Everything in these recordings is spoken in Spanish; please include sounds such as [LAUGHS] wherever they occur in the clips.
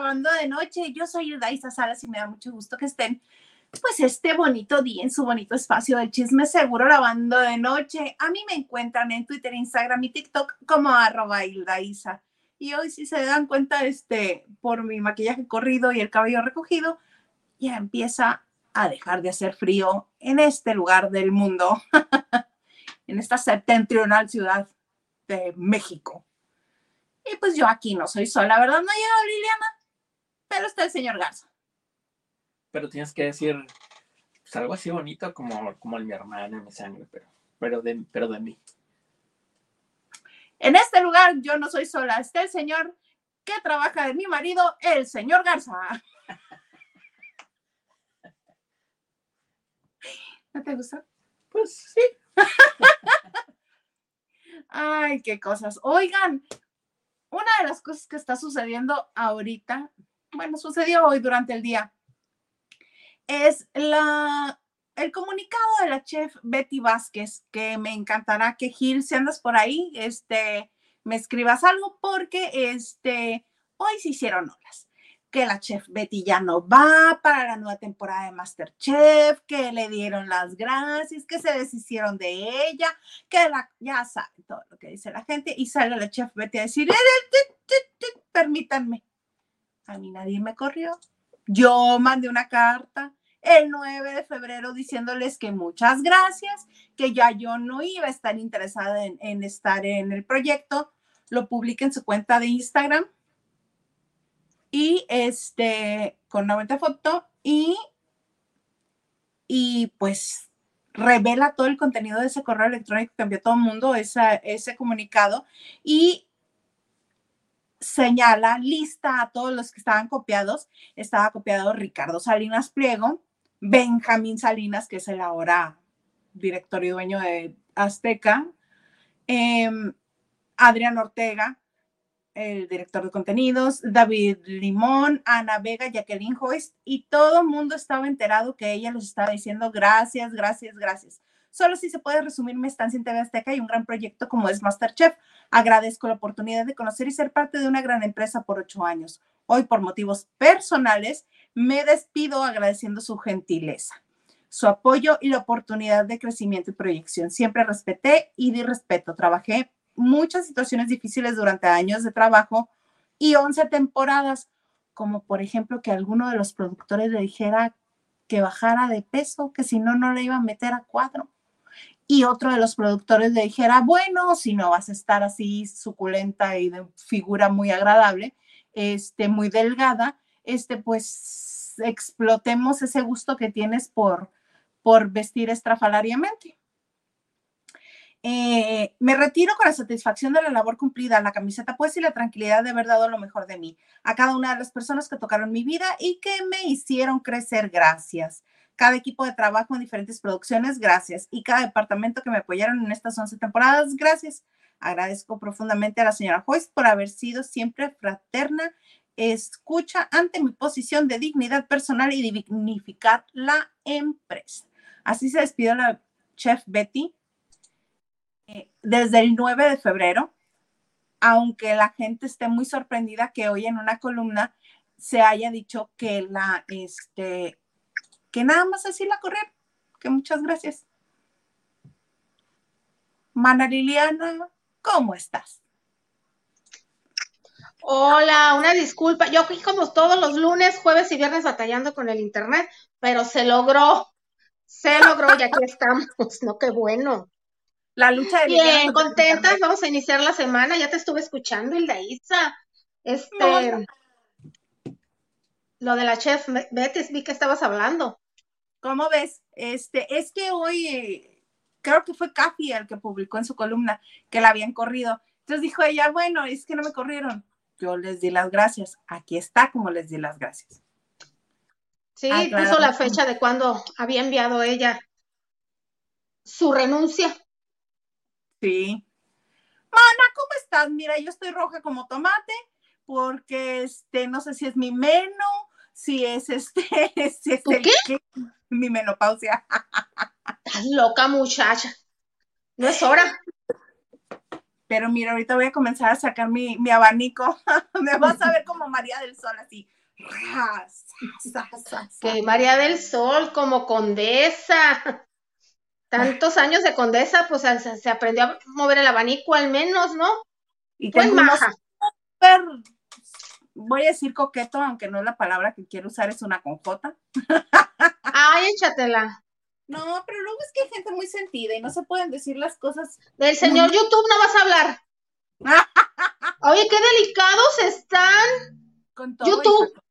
Lunes de noche. Yo soy Hilda Salas y me da mucho gusto que estén, pues, este bonito día en su bonito espacio del chisme seguro lavando de noche. A mí me encuentran en Twitter, Instagram y TikTok como arroba Hilda Isa. Y hoy, si se dan cuenta, este, por mi maquillaje corrido y el cabello recogido, ya empieza a dejar de hacer frío en este lugar del mundo, [LAUGHS] en esta septentrional ciudad de México. Y pues yo aquí no soy sola, ¿verdad? No ha llegado Liliana, pero está el señor Garza. Pero tienes que decir pues, algo así bonito como, como mi hermana, mi sangre, pero, pero, de, pero de mí. En este lugar yo no soy sola, está el señor que trabaja de mi marido, el señor Garza. ¿No te gusta? Pues sí. [LAUGHS] Ay, qué cosas. Oigan, una de las cosas que está sucediendo ahorita, bueno, sucedió hoy durante el día, es la, el comunicado de la chef Betty Vázquez, que me encantará que Gil, si andas por ahí, este, me escribas algo porque este, hoy se hicieron olas que la chef Betty ya no va para la nueva temporada de Masterchef, que le dieron las gracias, que se deshicieron de ella, que ya sabe todo lo que dice la gente y sale la chef Betty a decir, permítanme, a mí nadie me corrió. Yo mandé una carta el 9 de febrero diciéndoles que muchas gracias, que ya yo no iba a estar interesada en, estar en el proyecto. Lo publiqué en su cuenta de Instagram y este, con 90 foto y, y pues revela todo el contenido de ese correo electrónico que envió todo el mundo, esa, ese comunicado, y señala, lista a todos los que estaban copiados. Estaba copiado Ricardo Salinas Pliego, Benjamín Salinas, que es el ahora director y dueño de Azteca, em, Adrián Ortega, el director de contenidos, David Limón, Ana Vega, Jacqueline Joyce, y todo el mundo estaba enterado que ella les estaba diciendo gracias, gracias, gracias. Solo si se puede resumir mi estancia en TV Azteca y un gran proyecto como es Masterchef. Agradezco la oportunidad de conocer y ser parte de una gran empresa por ocho años. Hoy, por motivos personales, me despido agradeciendo su gentileza, su apoyo y la oportunidad de crecimiento y proyección. Siempre respeté y di respeto. Trabajé muchas situaciones difíciles durante años de trabajo y 11 temporadas, como por ejemplo que alguno de los productores le dijera que bajara de peso, que si no, no le iba a meter a cuadro. Y otro de los productores le dijera, bueno, si no vas a estar así suculenta y de figura muy agradable, este, muy delgada, este, pues explotemos ese gusto que tienes por, por vestir estrafalariamente. Eh, me retiro con la satisfacción de la labor cumplida, la camiseta pues y la tranquilidad de haber dado lo mejor de mí a cada una de las personas que tocaron mi vida y que me hicieron crecer, gracias. Cada equipo de trabajo en diferentes producciones, gracias. Y cada departamento que me apoyaron en estas 11 temporadas, gracias. Agradezco profundamente a la señora Joyce por haber sido siempre fraterna, escucha ante mi posición de dignidad personal y dignificar la empresa. Así se despidió la chef Betty desde el 9 de febrero, aunque la gente esté muy sorprendida que hoy en una columna se haya dicho que la, este, que nada más así la correr, que muchas gracias. Mana Liliana, ¿cómo estás? Hola, una disculpa. Yo aquí como todos los lunes, jueves y viernes batallando con el internet, pero se logró. Se [LAUGHS] logró y aquí estamos. No, qué bueno la lucha de Bien, contentas, vamos a iniciar la semana, ya te estuve escuchando, Hilda Isa. Este, lo de la chef Betis, vi que estabas hablando. ¿Cómo ves? Este, es que hoy, eh, creo que fue Cafi el que publicó en su columna que la habían corrido. Entonces dijo ella, bueno, es que no me corrieron. Yo les di las gracias. Aquí está como les di las gracias. Sí, ah, puso la fecha de cuando había enviado ella su renuncia. Sí. Mana, ¿cómo estás? Mira, yo estoy roja como tomate porque este, no sé si es mi meno, si es este, si [LAUGHS] es qué? mi menopausia. Estás loca, muchacha. No es hora. Pero mira, ahorita voy a comenzar a sacar mi, mi abanico. [LAUGHS] Me vas a ver como María del Sol, así. Que María del Sol como condesa. Tantos años de condesa, pues se, se aprendió a mover el abanico al menos, ¿no? Y Pues tengo unos maja. Voy a decir coqueto, aunque no es la palabra que quiero usar, es una conjota. Ay, échatela. No, pero luego es que hay gente muy sentida y no se pueden decir las cosas. Del señor YouTube no vas a hablar. [LAUGHS] Oye, qué delicados están. Con todo. YouTube. hija.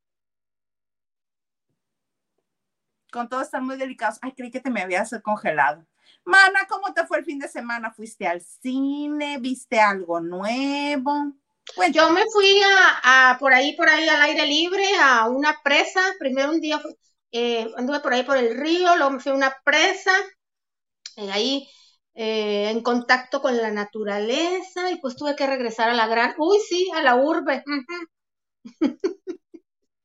Con todo están muy delicados. Ay, creí que te me habías congelado. Mana, ¿cómo te fue el fin de semana? ¿Fuiste al cine? ¿Viste algo nuevo? Cuéntame. Yo me fui a, a por ahí, por ahí al aire libre, a una presa. Primero un día fui- eh, anduve por ahí por el río, luego me fui a una presa, eh, ahí eh, en contacto con la naturaleza y pues tuve que regresar a la gran, uy sí, a la urbe. [LAUGHS]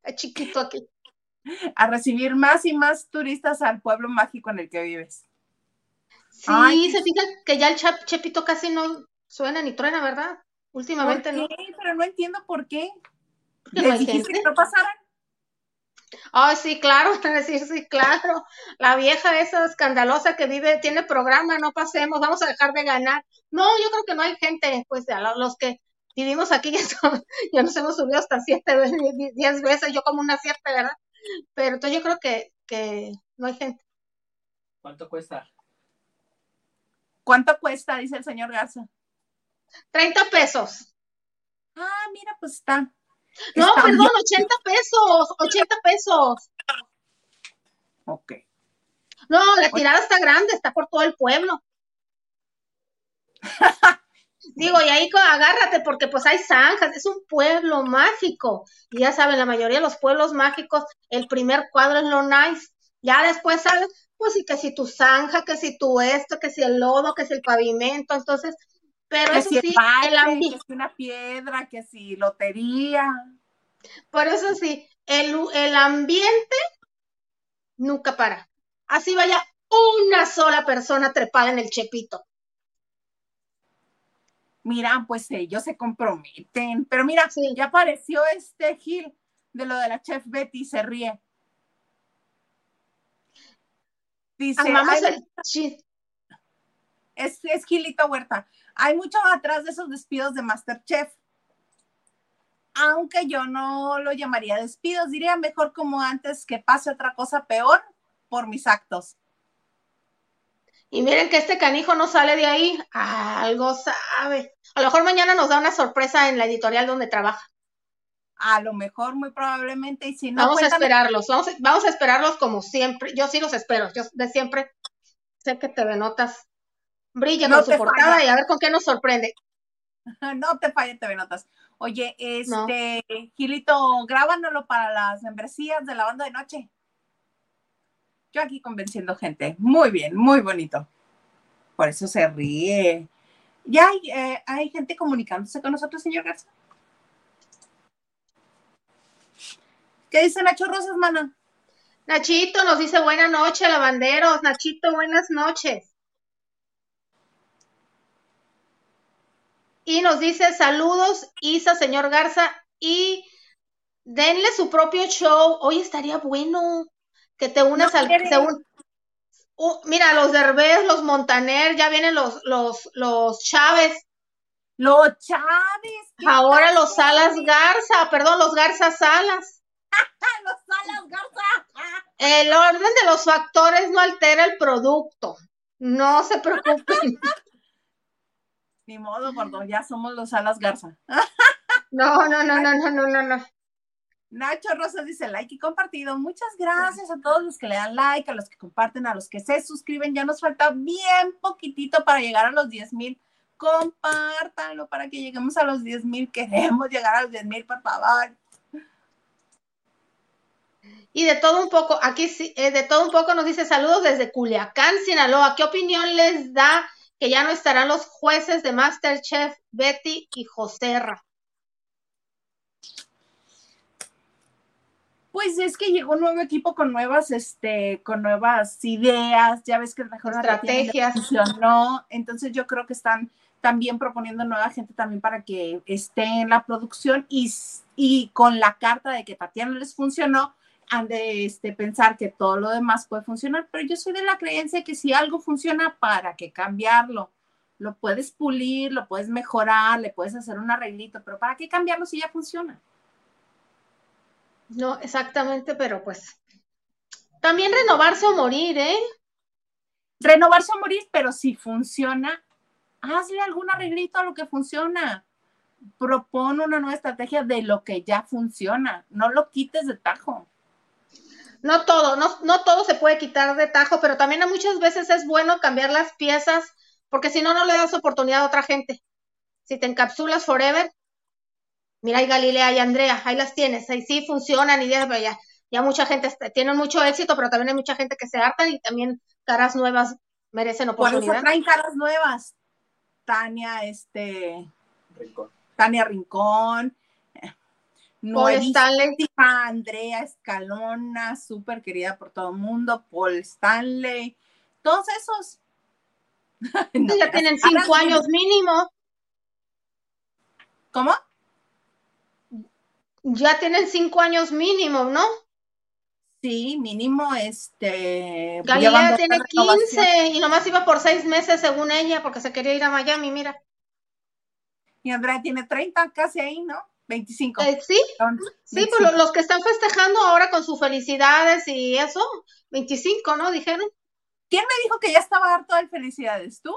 Está chiquito aquí. A recibir más y más turistas al pueblo mágico en el que vives. Sí, Ay, se fijan que ya el chap- chepito casi no suena ni truena, ¿verdad? ¿Por Últimamente qué? no. Pero no entiendo por qué. Porque no ¿Les hay dijiste que no pasaran? Ah, sí, claro, [LAUGHS] sí, sí, claro. La vieja esa escandalosa que vive, tiene programa, no pasemos, vamos a dejar de ganar. No, yo creo que no hay gente, pues, los que vivimos aquí [LAUGHS] ya, son- ya nos hemos subido hasta siete diez veces, yo como una siete, ¿verdad? Pero entonces yo creo que, que no hay gente. ¿Cuánto cuesta? ¿Cuánto cuesta? Dice el señor Garza. 30 pesos. Ah, mira, pues está. No, está perdón, bien. 80 pesos, 80 pesos. Ok. No, la tirada está grande, está por todo el pueblo. [LAUGHS] Digo, y ahí agárrate porque pues hay zanjas, es un pueblo mágico. Y ya saben, la mayoría de los pueblos mágicos, el primer cuadro es lo nice. Ya después sale, pues sí, que si tu zanja, que si tu esto, que si el lodo, que si el pavimento. Entonces, pero Que eso si sí, el bache, el ambi- que si una piedra, que si lotería. por eso sí, el, el ambiente nunca para. Así vaya una sola persona trepada en el chepito. Mira, pues ellos se comprometen. Pero mira, Sí. ya apareció este Gil de lo de la chef Betty, se ríe. Dice, Amamos "Ay, el es, es Gilito Huerta. Hay mucho atrás de esos despidos de Masterchef. Aunque yo no lo llamaría despidos, diría mejor como antes que pase otra cosa peor por mis actos. Y miren que este canijo no sale de ahí, algo sabe. A lo mejor mañana nos da una sorpresa en la editorial donde trabaja. A lo mejor, muy probablemente, y si no, vamos a esperarlos, vamos a, vamos a esperarlos como siempre. Yo sí los espero, yo de siempre sé que TV Notas brilla No con su portada falla. y a ver con qué nos sorprende. [LAUGHS] No te falles, TV Notas. Oye, este, Gilito, grábanoslo para las membresías de la banda de noche. Yo aquí convenciendo gente. Muy bien, muy bonito. Por eso se ríe. Ya hay, eh, hay gente comunicándose con nosotros, señor Garza. ¿Qué dice Nacho Rosas, mana? Nachito nos dice buenas noches, lavanderos. Nachito, buenas noches. Y nos dice saludos, Isa, señor Garza, y denle su propio show. Hoy estaría bueno que te unas No al... un- Uh, mira, los Derbez, los Montaner, ya vienen los, los, los Chávez, Los Chávez. ¿qué ahora los? Salas Garza, perdón, los Garza Salas. [LAUGHS] Los Salas Garza. El orden de los factores no altera el producto. No se preocupen. [LAUGHS] Ni modo, gordo, ya somos los Salas Garza. [LAUGHS] No, no, no, no, no, no, no, no. Nacho Rosas dice like y compartido. Muchas gracias a todos los que le dan like, a los que comparten, a los que se suscriben. Ya nos falta bien poquitito para llegar a los 10 mil. Compártanlo para que lleguemos a los 10 mil. Queremos llegar a los 10 mil, por favor. Y de todo un poco, aquí sí, eh, de todo un poco nos dice saludos desde Culiacán, Sinaloa. ¿Qué opinión les da que ya no estarán los jueces de Masterchef, Betty y Joserra? Pues es que llegó un nuevo equipo con nuevas, este, con nuevas ideas, ya ves que mejor estrategias funcionó, entonces yo creo que están también proponiendo nueva gente también para que esté en la producción y, y con la carta de que Tatiana les funcionó, han de este, pensar que todo lo demás puede funcionar, pero yo soy de la creencia que si algo funciona, ¿para qué cambiarlo? Lo puedes pulir, lo puedes mejorar, le puedes hacer un arreglito, pero ¿para qué cambiarlo si ya funciona? No, exactamente, pero pues también renovarse o morir, ¿eh? Renovarse o morir, pero si funciona, hazle algún arreglito a lo que funciona. Propone una nueva estrategia de lo que ya funciona. No lo quites de tajo. No todo, no, no todo se puede quitar de tajo, pero también muchas veces es bueno cambiar las piezas, porque si no, no le das oportunidad a otra gente. Si te encapsulas forever, mira, hay Galilea y Andrea, ahí las tienes, ahí sí funcionan y ya, ya, ya mucha gente tiene mucho éxito, pero también hay mucha gente que se harta y también caras nuevas merecen oportunidad. Por eso traen caras nuevas. Tania, este, Tania Rincón, Paul Stanley. Andrea Escalona, súper querida por todo el mundo, Paul Stanley, todos esos. [LAUGHS] ya tienen cinco años mínimo. ¿Cómo? Ya tienen cinco años mínimo, ¿no? Sí, mínimo, este. Galilea tiene 15 y nomás iba por seis meses según ella porque se quería ir a Miami, mira. Y Andrea tiene 30 casi ahí, ¿no? 25. Eh, sí, sí, pues los que están festejando ahora con sus felicidades y eso, 25, ¿no? Dijeron. ¿Quién me dijo que ya estaba harto de felicidades? ¿Tú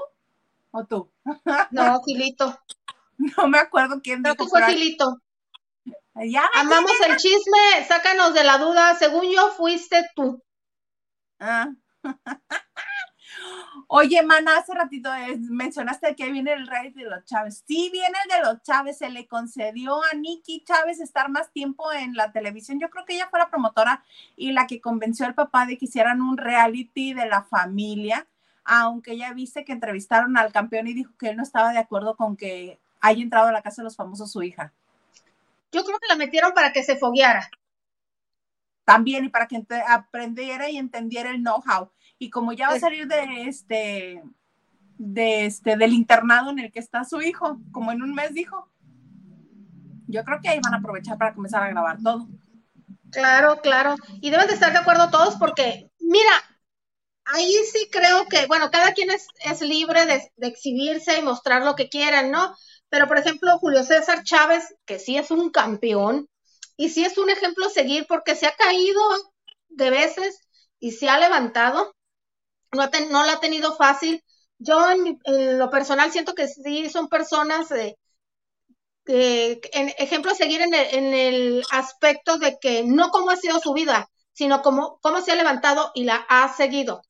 o tú? [LAUGHS] No, Filito. No me acuerdo quién dijo. fue Filito. Amamos el chisme, sácanos de la duda. Según yo, fuiste tú. Ah. [LAUGHS] Oye, mana, hace ratito mencionaste que viene el rey de los Chávez. Sí, viene el de los Chávez. Se le concedió a Nikki Chávez estar más tiempo en la televisión. Yo creo que ella fue la promotora y la que convenció al papá de que hicieran un reality de la familia, aunque ella viste que entrevistaron al campeón y dijo que él no estaba de acuerdo con que haya entrado a la casa de los famosos su hija. Yo creo que la metieron para que se fogueara. También y para que aprendiera y entendiera el know-how y como ya va a salir de este, de este, del internado en el que está su hijo, como en un mes dijo, yo creo que ahí van a aprovechar para comenzar a grabar todo. Claro, claro. Y deben de estar de acuerdo todos porque, mira, ahí sí creo que, bueno, cada quien es, es libre de, de, exhibirse y mostrar lo que quieran, ¿no? Pero, por ejemplo, Julio César Chávez, que sí es un campeón y sí es un ejemplo a seguir porque se ha caído de veces y se ha levantado no, no la ha tenido fácil. Yo en, lo personal siento que sí son personas eh, que, en, ejemplo, seguir en el, en el, aspecto de que no cómo ha sido su vida, sino cómo, cómo se ha levantado y la ha seguido.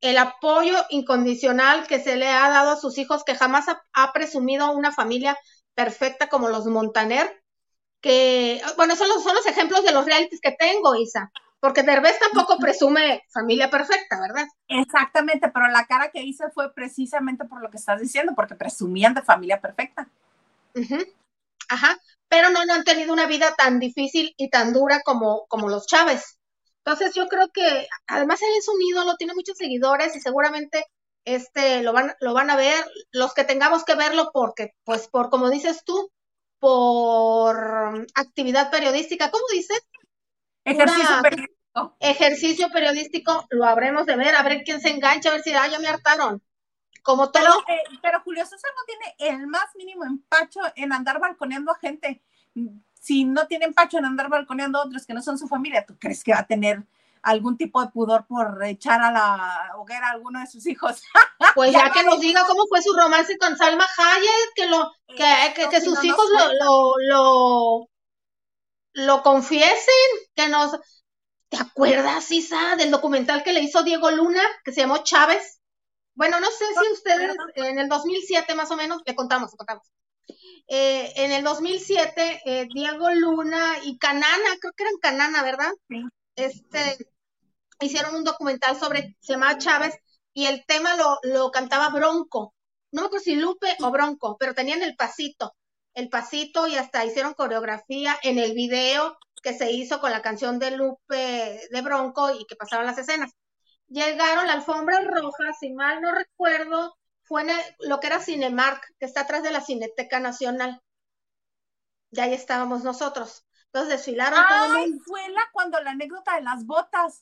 El apoyo incondicional que se le ha dado a sus hijos, que jamás ha, presumido una familia perfecta como los Montaner, que, bueno, son los, son los ejemplos de los realities que tengo, Isa. Porque Derbez tampoco presume familia perfecta, ¿verdad? Exactamente, pero la cara que hice fue precisamente por lo que estás diciendo, porque presumían de familia perfecta. Ajá, pero no, no han tenido una vida tan difícil y tan dura como, como los Chávez. Entonces yo creo que además él es un ídolo, tiene muchos seguidores y seguramente este lo van, lo van a ver, los que tengamos que verlo porque, pues por como dices tú, por actividad periodística, ¿cómo dices? Ejercicio periodístico. Ejercicio periodístico, lo habremos de ver, a ver quién se engancha, a ver si ah, ya me hartaron. Como todo. Pero, eh, pero Julio César no tiene el más mínimo empacho en andar balconeando a gente. Si no tiene empacho en andar balconeando a otros que no son su familia, ¿tú crees que va a tener algún tipo de pudor por echar a la hoguera a alguno de sus hijos. [LAUGHS] Pues ya, que nos diga cómo fue su romance con Salma Hayek, que lo, que, que, sus hijos lo, lo, lo confiesen, que nos... ¿Te acuerdas, Isa, del documental que le hizo Diego Luna, que se llamó Chávez? Bueno, no sé si ustedes, en el 2007 más o menos, le contamos, le contamos. Eh, en el 2007, eh, Diego Luna y Canana, creo que eran Canana, ¿verdad? Sí. Este, hicieron un documental sobre, se llamaba Chávez, y el tema lo, lo cantaba Bronco. No me acuerdo si Lupe o Bronco, pero tenían el pasito el pasito y hasta hicieron coreografía en el video que se hizo con la canción de Lupe de Bronco y que pasaban las escenas. Llegaron la alfombra roja, si mal no recuerdo, fue en lo que era Cinemark, que está atrás de la Cineteca Nacional. Y ahí estábamos nosotros. Entonces desfilaron todo Ay, fue la cuando la anécdota de las botas.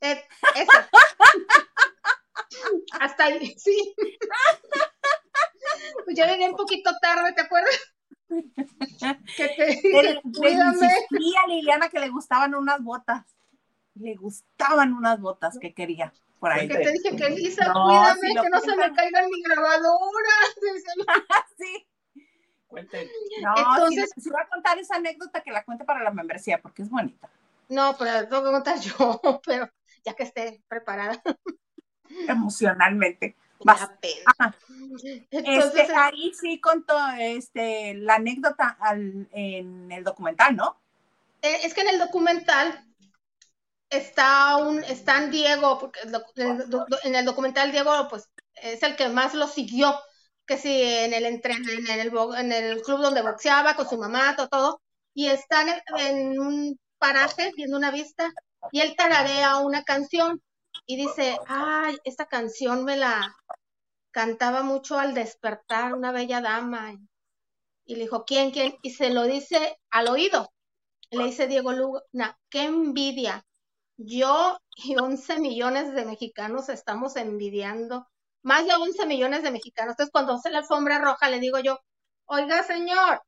Eh, esa. [LAUGHS] Hasta ahí, sí. [LAUGHS] Pues yo llegué un poquito tarde, ¿te acuerdas? [LAUGHS] que te Le, dije, le cuídame. a Liliana que le gustaban unas botas. Le gustaban unas botas que quería por ahí. Que te dije que Lisa, No, cuídame, que no se me caiga en mi grabadora. [LAUGHS] Sí. Cuenten. No, Entonces- si, si va a contar esa anécdota que la cuente para la membresía porque es bonita. No, pero la tengo que contar yo, pero ya que esté preparada. Emocionalmente. me Vas. da pena. Ajá. [LAUGHS] Entonces, Este, ahí sí contó este, la anécdota al- en el documental, ¿no? eh, es que en el documental está un, están Diego, porque en el doc- en el documental Diego, pues, es el que más lo siguió, que sí, en el, entre- en el, bo- en el club donde boxeaba con su mamá, todo, todo, y están en, en un paraje viendo una vista, y él tararea una canción, y dice, ay, esta canción me la cantaba mucho al despertar una bella dama, y le dijo, ¿quién, quién? Y se lo dice al oído, le dice Diego Luna, qué envidia. Yo y 11 millones de mexicanos estamos envidiando, más de 11 millones de mexicanos. Entonces, cuando hace la alfombra roja, le digo yo, oiga, señor,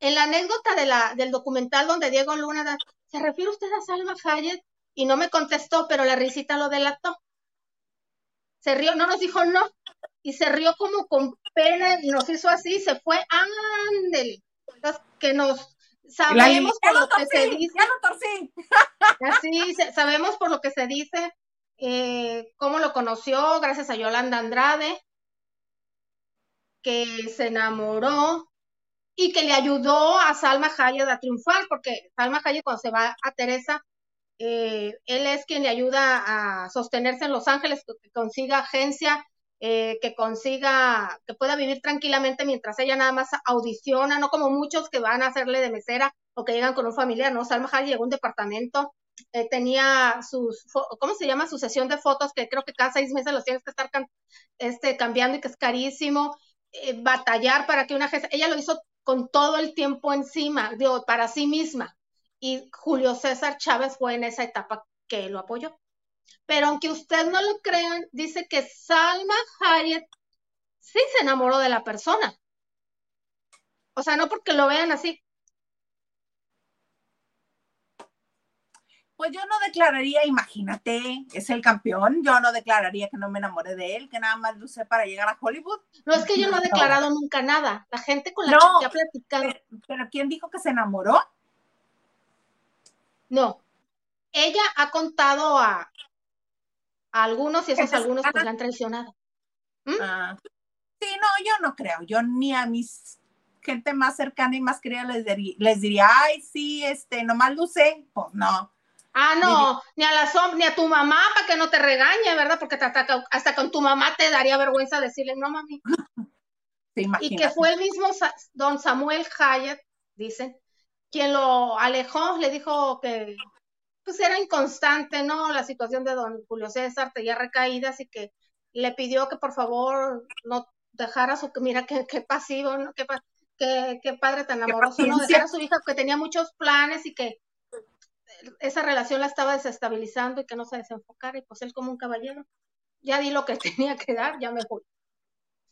en la anécdota del documental donde Diego Luna, da- ¿se refiere usted a Salma Hayek? Y no me contestó, pero la risita lo delató. Se rió, no nos dijo no, y se rió como con pena y nos hizo así, y se fue, ándele. Entonces, que nos sabemos por lo que se dice, ya lo torcí. así sabemos por lo que se dice, eh, cómo lo conoció, gracias a Yolanda Andrade, que se enamoró y que le ayudó a Salma Hayek a triunfar, porque Salma Hayek cuando se va a Teresa, eh, él es quien le ayuda a sostenerse en Los Ángeles, que, consiga agencia, eh, que consiga, que pueda vivir tranquilamente mientras ella nada más audiciona, no como muchos que van a hacerle de mesera o que llegan con un familiar, ¿no? Salma Hayek llegó a un departamento, eh, tenía sus, ¿cómo se llama? Su sesión de fotos, que creo que cada seis meses los tienes que estar este, cambiando y que es carísimo, eh, batallar para que una agencia, ella lo hizo con todo el tiempo encima, digo, para sí misma. Y Julio César Chávez fue en esa etapa que lo apoyó. Pero aunque usted no lo crean, dice que Salma Hayek sí se enamoró de la persona. O sea, no porque lo vean así. Pues yo no declararía, imagínate, es el campeón, yo no declararía que no me enamoré de él, que nada más lo usé para llegar a Hollywood. No es que yo no he No. declarado nunca nada. La gente con la No. que he platicado, Pero, pero ¿quién dijo que se enamoró? No. Ella ha contado a, a algunos y esos algunos pues la han traicionado. ¿Mm? Ah, sí, no, yo no creo, yo ni a mis gente más cercana y más querida les, diría- les diría, ay, sí, este, nomás usé, pues no. Ah, no, ni a la som ni a tu mamá para que no te regañe, ¿verdad? Porque te ataca, hasta con tu mamá te daría vergüenza decirle, no, mami. [LAUGHS] Sí, Y que fue el mismo Sa- don Samuel Hayek, dicen, quien lo alejó, le dijo que pues era inconstante, ¿no? La situación de don Julio César tenía recaídas y que le pidió que por favor no dejara su, mira qué, qué pasivo, ¿no? Qué, qué- qué padre tan amoroso, ¿no? paciencia. Dejar a su hija que tenía muchos planes y que esa relación la estaba desestabilizando y que no se desenfocara y pues él como un caballero, ya di lo que [LAUGHS] tenía que dar, ya me voy.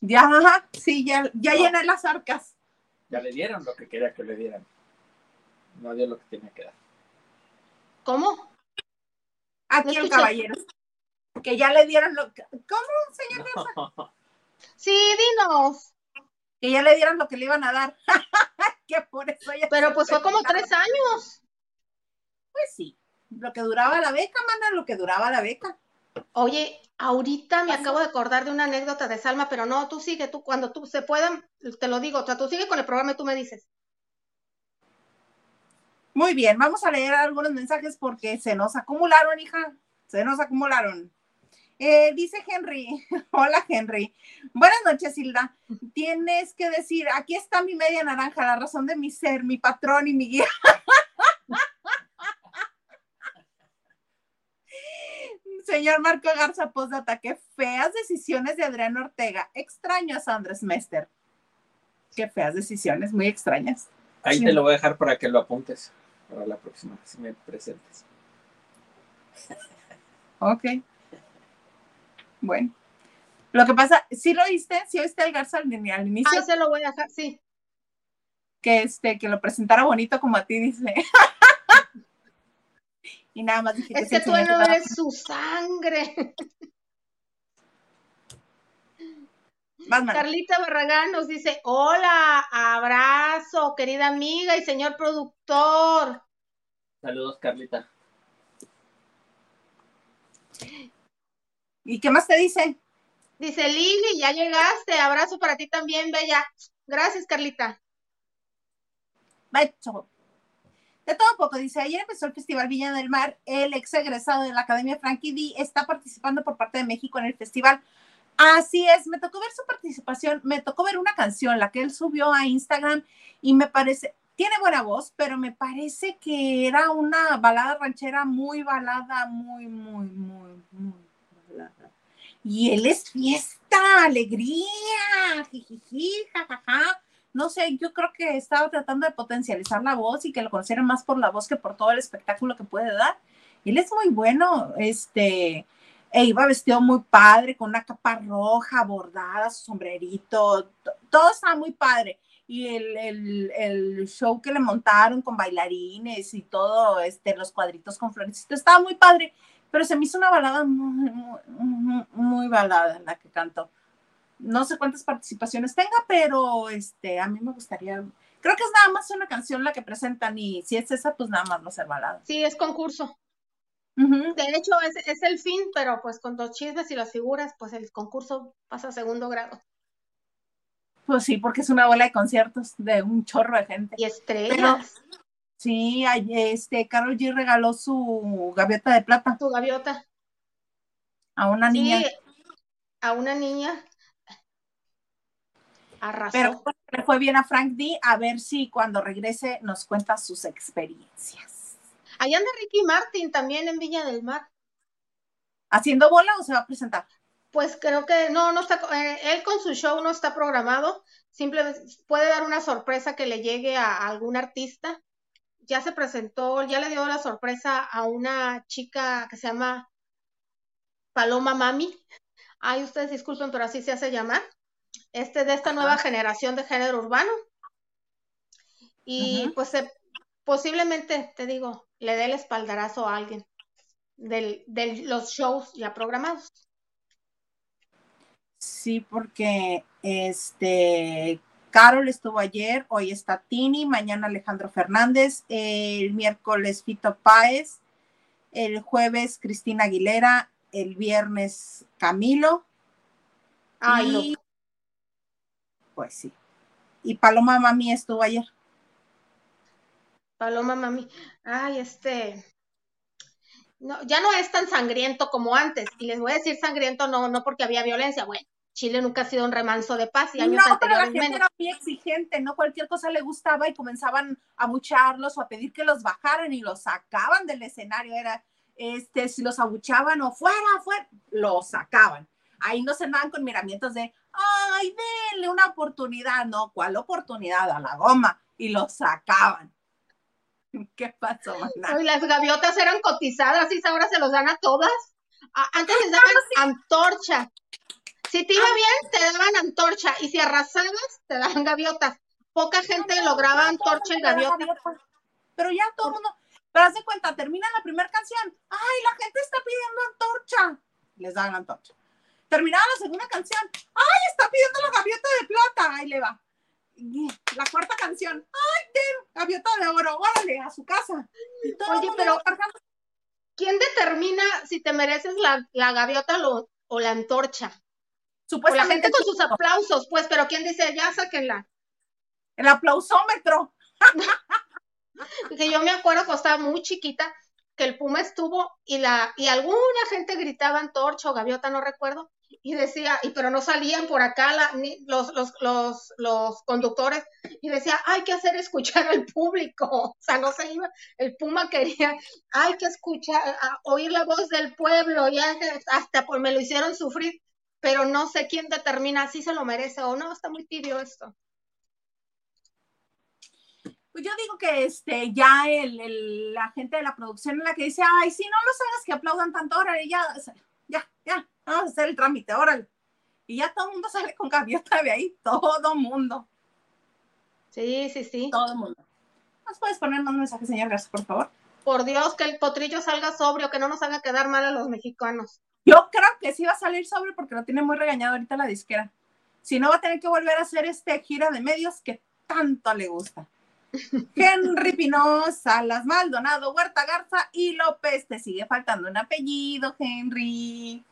Ya, ajá, sí, ya, ya llené las arcas. Ya le dieron lo que quería que le dieran. No dio lo que tenía que dar. ¿Cómo? Aquí No el caballero. Que ya le dieron lo que. ¿Cómo, señor? Sí, dinos. Que ya le dieron lo que le iban a dar. [LAUGHS] que por eso ya Pero pues fue como tres años. Pues sí. Lo que duraba la beca, mana, lo que duraba la beca. Oye, ahorita me acabo de acordar de una anécdota de Salma, pero no, tú sigue, tú cuando tú se puedan, te lo digo, o sea, tú sigue con el programa y tú me dices. Muy bien, vamos a leer algunos mensajes porque se nos acumularon, hija. Se nos acumularon. Eh, dice Henry, [LAUGHS] hola Henry, buenas noches Hilda, tienes que decir, aquí está mi media naranja, la razón de mi ser, mi patrón y mi guía. [LAUGHS] Señor Marco Garza Postdata, qué feas decisiones de Adrián Ortega. Extraño a Sandra Smester. Qué feas decisiones, muy extrañas. Ahí te lo voy a dejar para que lo apuntes para la próxima, si me presentes. [LAUGHS] Ok. Bueno. Lo que pasa, ¿sí lo oíste? ¿Sí oíste el Garza al, al inicio? Ah, se lo voy a dejar, sí. Que, este, que lo presentara bonito como a ti, dice. [LAUGHS] y nada más dije es que, tú no eres su sangre. Carlita Barragán nos dice, hola, abrazo, querida amiga y señor productor. Saludos, Carlita. ¿Y qué más te dice? Dice Lili, ya llegaste, abrazo para ti también, Bella. Gracias, Carlita. De todo poco, dice, ayer empezó el Festival Villa del Mar, el ex egresado de la Academia Frankie D está participando por parte de México en el festival. Así es, me tocó ver su participación, me tocó ver una canción, la que él subió a Instagram y me parece, tiene buena voz, pero me parece que era una balada ranchera muy balada, muy, muy, muy, muy balada. Y él es fiesta, alegría, jijiji, jajaja. No sé, yo creo que estaba tratando de potencializar la voz y que lo conocieran más por la voz que por todo el espectáculo que puede dar. Él es muy bueno, este, e iba vestido muy padre, con una capa roja, bordada, su sombrerito, todo estaba muy padre. Y el, el, show que le montaron con bailarines y todo, este, los cuadritos con flores, estaba muy padre, pero se me hizo una balada muy, muy, muy balada la que cantó. No sé cuántas participaciones tenga, pero este, a mí me gustaría, creo que es nada más una canción la que presentan y si es esa, pues nada más a ser balada. Sí, es concurso. De hecho, es, el fin, pero pues con los chismes y las figuras, pues el concurso pasa a segundo grado. Pues sí, porque es una bola de conciertos de un chorro de gente. Y estrellas. sí, este, Carol G regaló su gaviota de plata. Su gaviota. A una niña. a una niña. Arrasó. Pero le fue bien a Frank D. A ver si cuando regrese nos cuenta sus experiencias. Allá anda Ricky Martin también en Villa del Mar. ¿Haciendo bola o se va a presentar? Pues creo que no, no está, eh, él con su show no está programado, simplemente puede dar una sorpresa que le llegue a, algún artista. Ya se presentó, ya le dio la sorpresa a una chica que se llama Paloma Mami. Ay, ustedes disculpen, pero así se hace llamar. Este de esta nueva generación de género urbano. Y pues posiblemente, te digo, le dé el espaldarazo a alguien de los shows ya programados. Sí, porque este Carol estuvo ayer, hoy está Tini, mañana Alejandro Fernández, el miércoles Fito Páez, el jueves Cristina Aguilera, el viernes Camilo. Ay, Pues sí. Y Paloma Mami estuvo ayer. Paloma Mami. Ay, este. No, ya no es tan sangriento como antes. Y les voy a decir sangriento no, no porque había violencia. Bueno, Chile nunca ha sido un remanso de paz y años no, pero la gente era muy exigente, ¿no? Cualquier cosa le gustaba y comenzaban a mucharlos o a pedir que los bajaran y los sacaban del escenario. Era, este, si los abuchaban o fuera, fuera, los sacaban. Ahí no se andaban con miramientos de, ay, denle una oportunidad. No, ¿cuál oportunidad? A la goma. Y los sacaban. [LAUGHS] ¿Qué pasó, las gaviotas eran cotizadas y ahora se los dan a todas. Antes les daban antorcha. Si te iba bien, te daban antorcha. Y si arrasabas, te daban gaviotas. Poca gente lograba antorcha y gaviota. Pero ya todo el mundo. Pero haz de cuenta, termina la primera canción. ¡Ay, la gente está pidiendo antorcha! Les daban antorcha. Terminaba la segunda canción. ¡Ay, está pidiendo la gaviota de plata! Ahí le va la cuarta canción, ¡ay, ten! Gaviota de oro, órale, a su casa. Oye, pero ¿quién determina si te mereces la, la gaviota o la antorcha? Supuestamente. la gente con sus aplausos, pues, pero ¿quién dice, ya sáquenla? El aplausómetro. [LAUGHS] que yo me acuerdo cuando estaba muy chiquita, que el Puma estuvo y la y alguna gente gritaba antorcha o gaviota, no recuerdo, y decía, y pero no salían por acá la, ni, los, los, los, los conductores, y decía, hay que hacer escuchar al público, [LAUGHS] o sea, no se iba, el Puma quería, hay que escuchar, a, oír la voz del pueblo, y hasta pues me lo hicieron sufrir, pero no sé quién determina si se lo merece o no, está muy tibio esto. Pues yo digo que este, ya el, el, la gente de la producción es la que dice, ay, si no los hagas que aplaudan tanto, ahora ya, ya, ya, vamos a hacer el trámite, órale. Y ya todo el mundo sale con gaviota de ahí, todo mundo. Sí, sí, sí. Todo el mundo. ¿Nos puedes poner más mensajes, señor Garza, por favor? Por Dios, que el potrillo salga sobrio, que no nos haga quedar mal a los mexicanos. Yo creo que sí va a salir sobrio porque lo tiene muy regañado ahorita la disquera. Si no, va a tener que volver a hacer este gira de medios que tanto le gusta. [LAUGHS] Henry Pinós, Salas Maldonado, Huerta Garza y López. Te sigue faltando un apellido, Henry.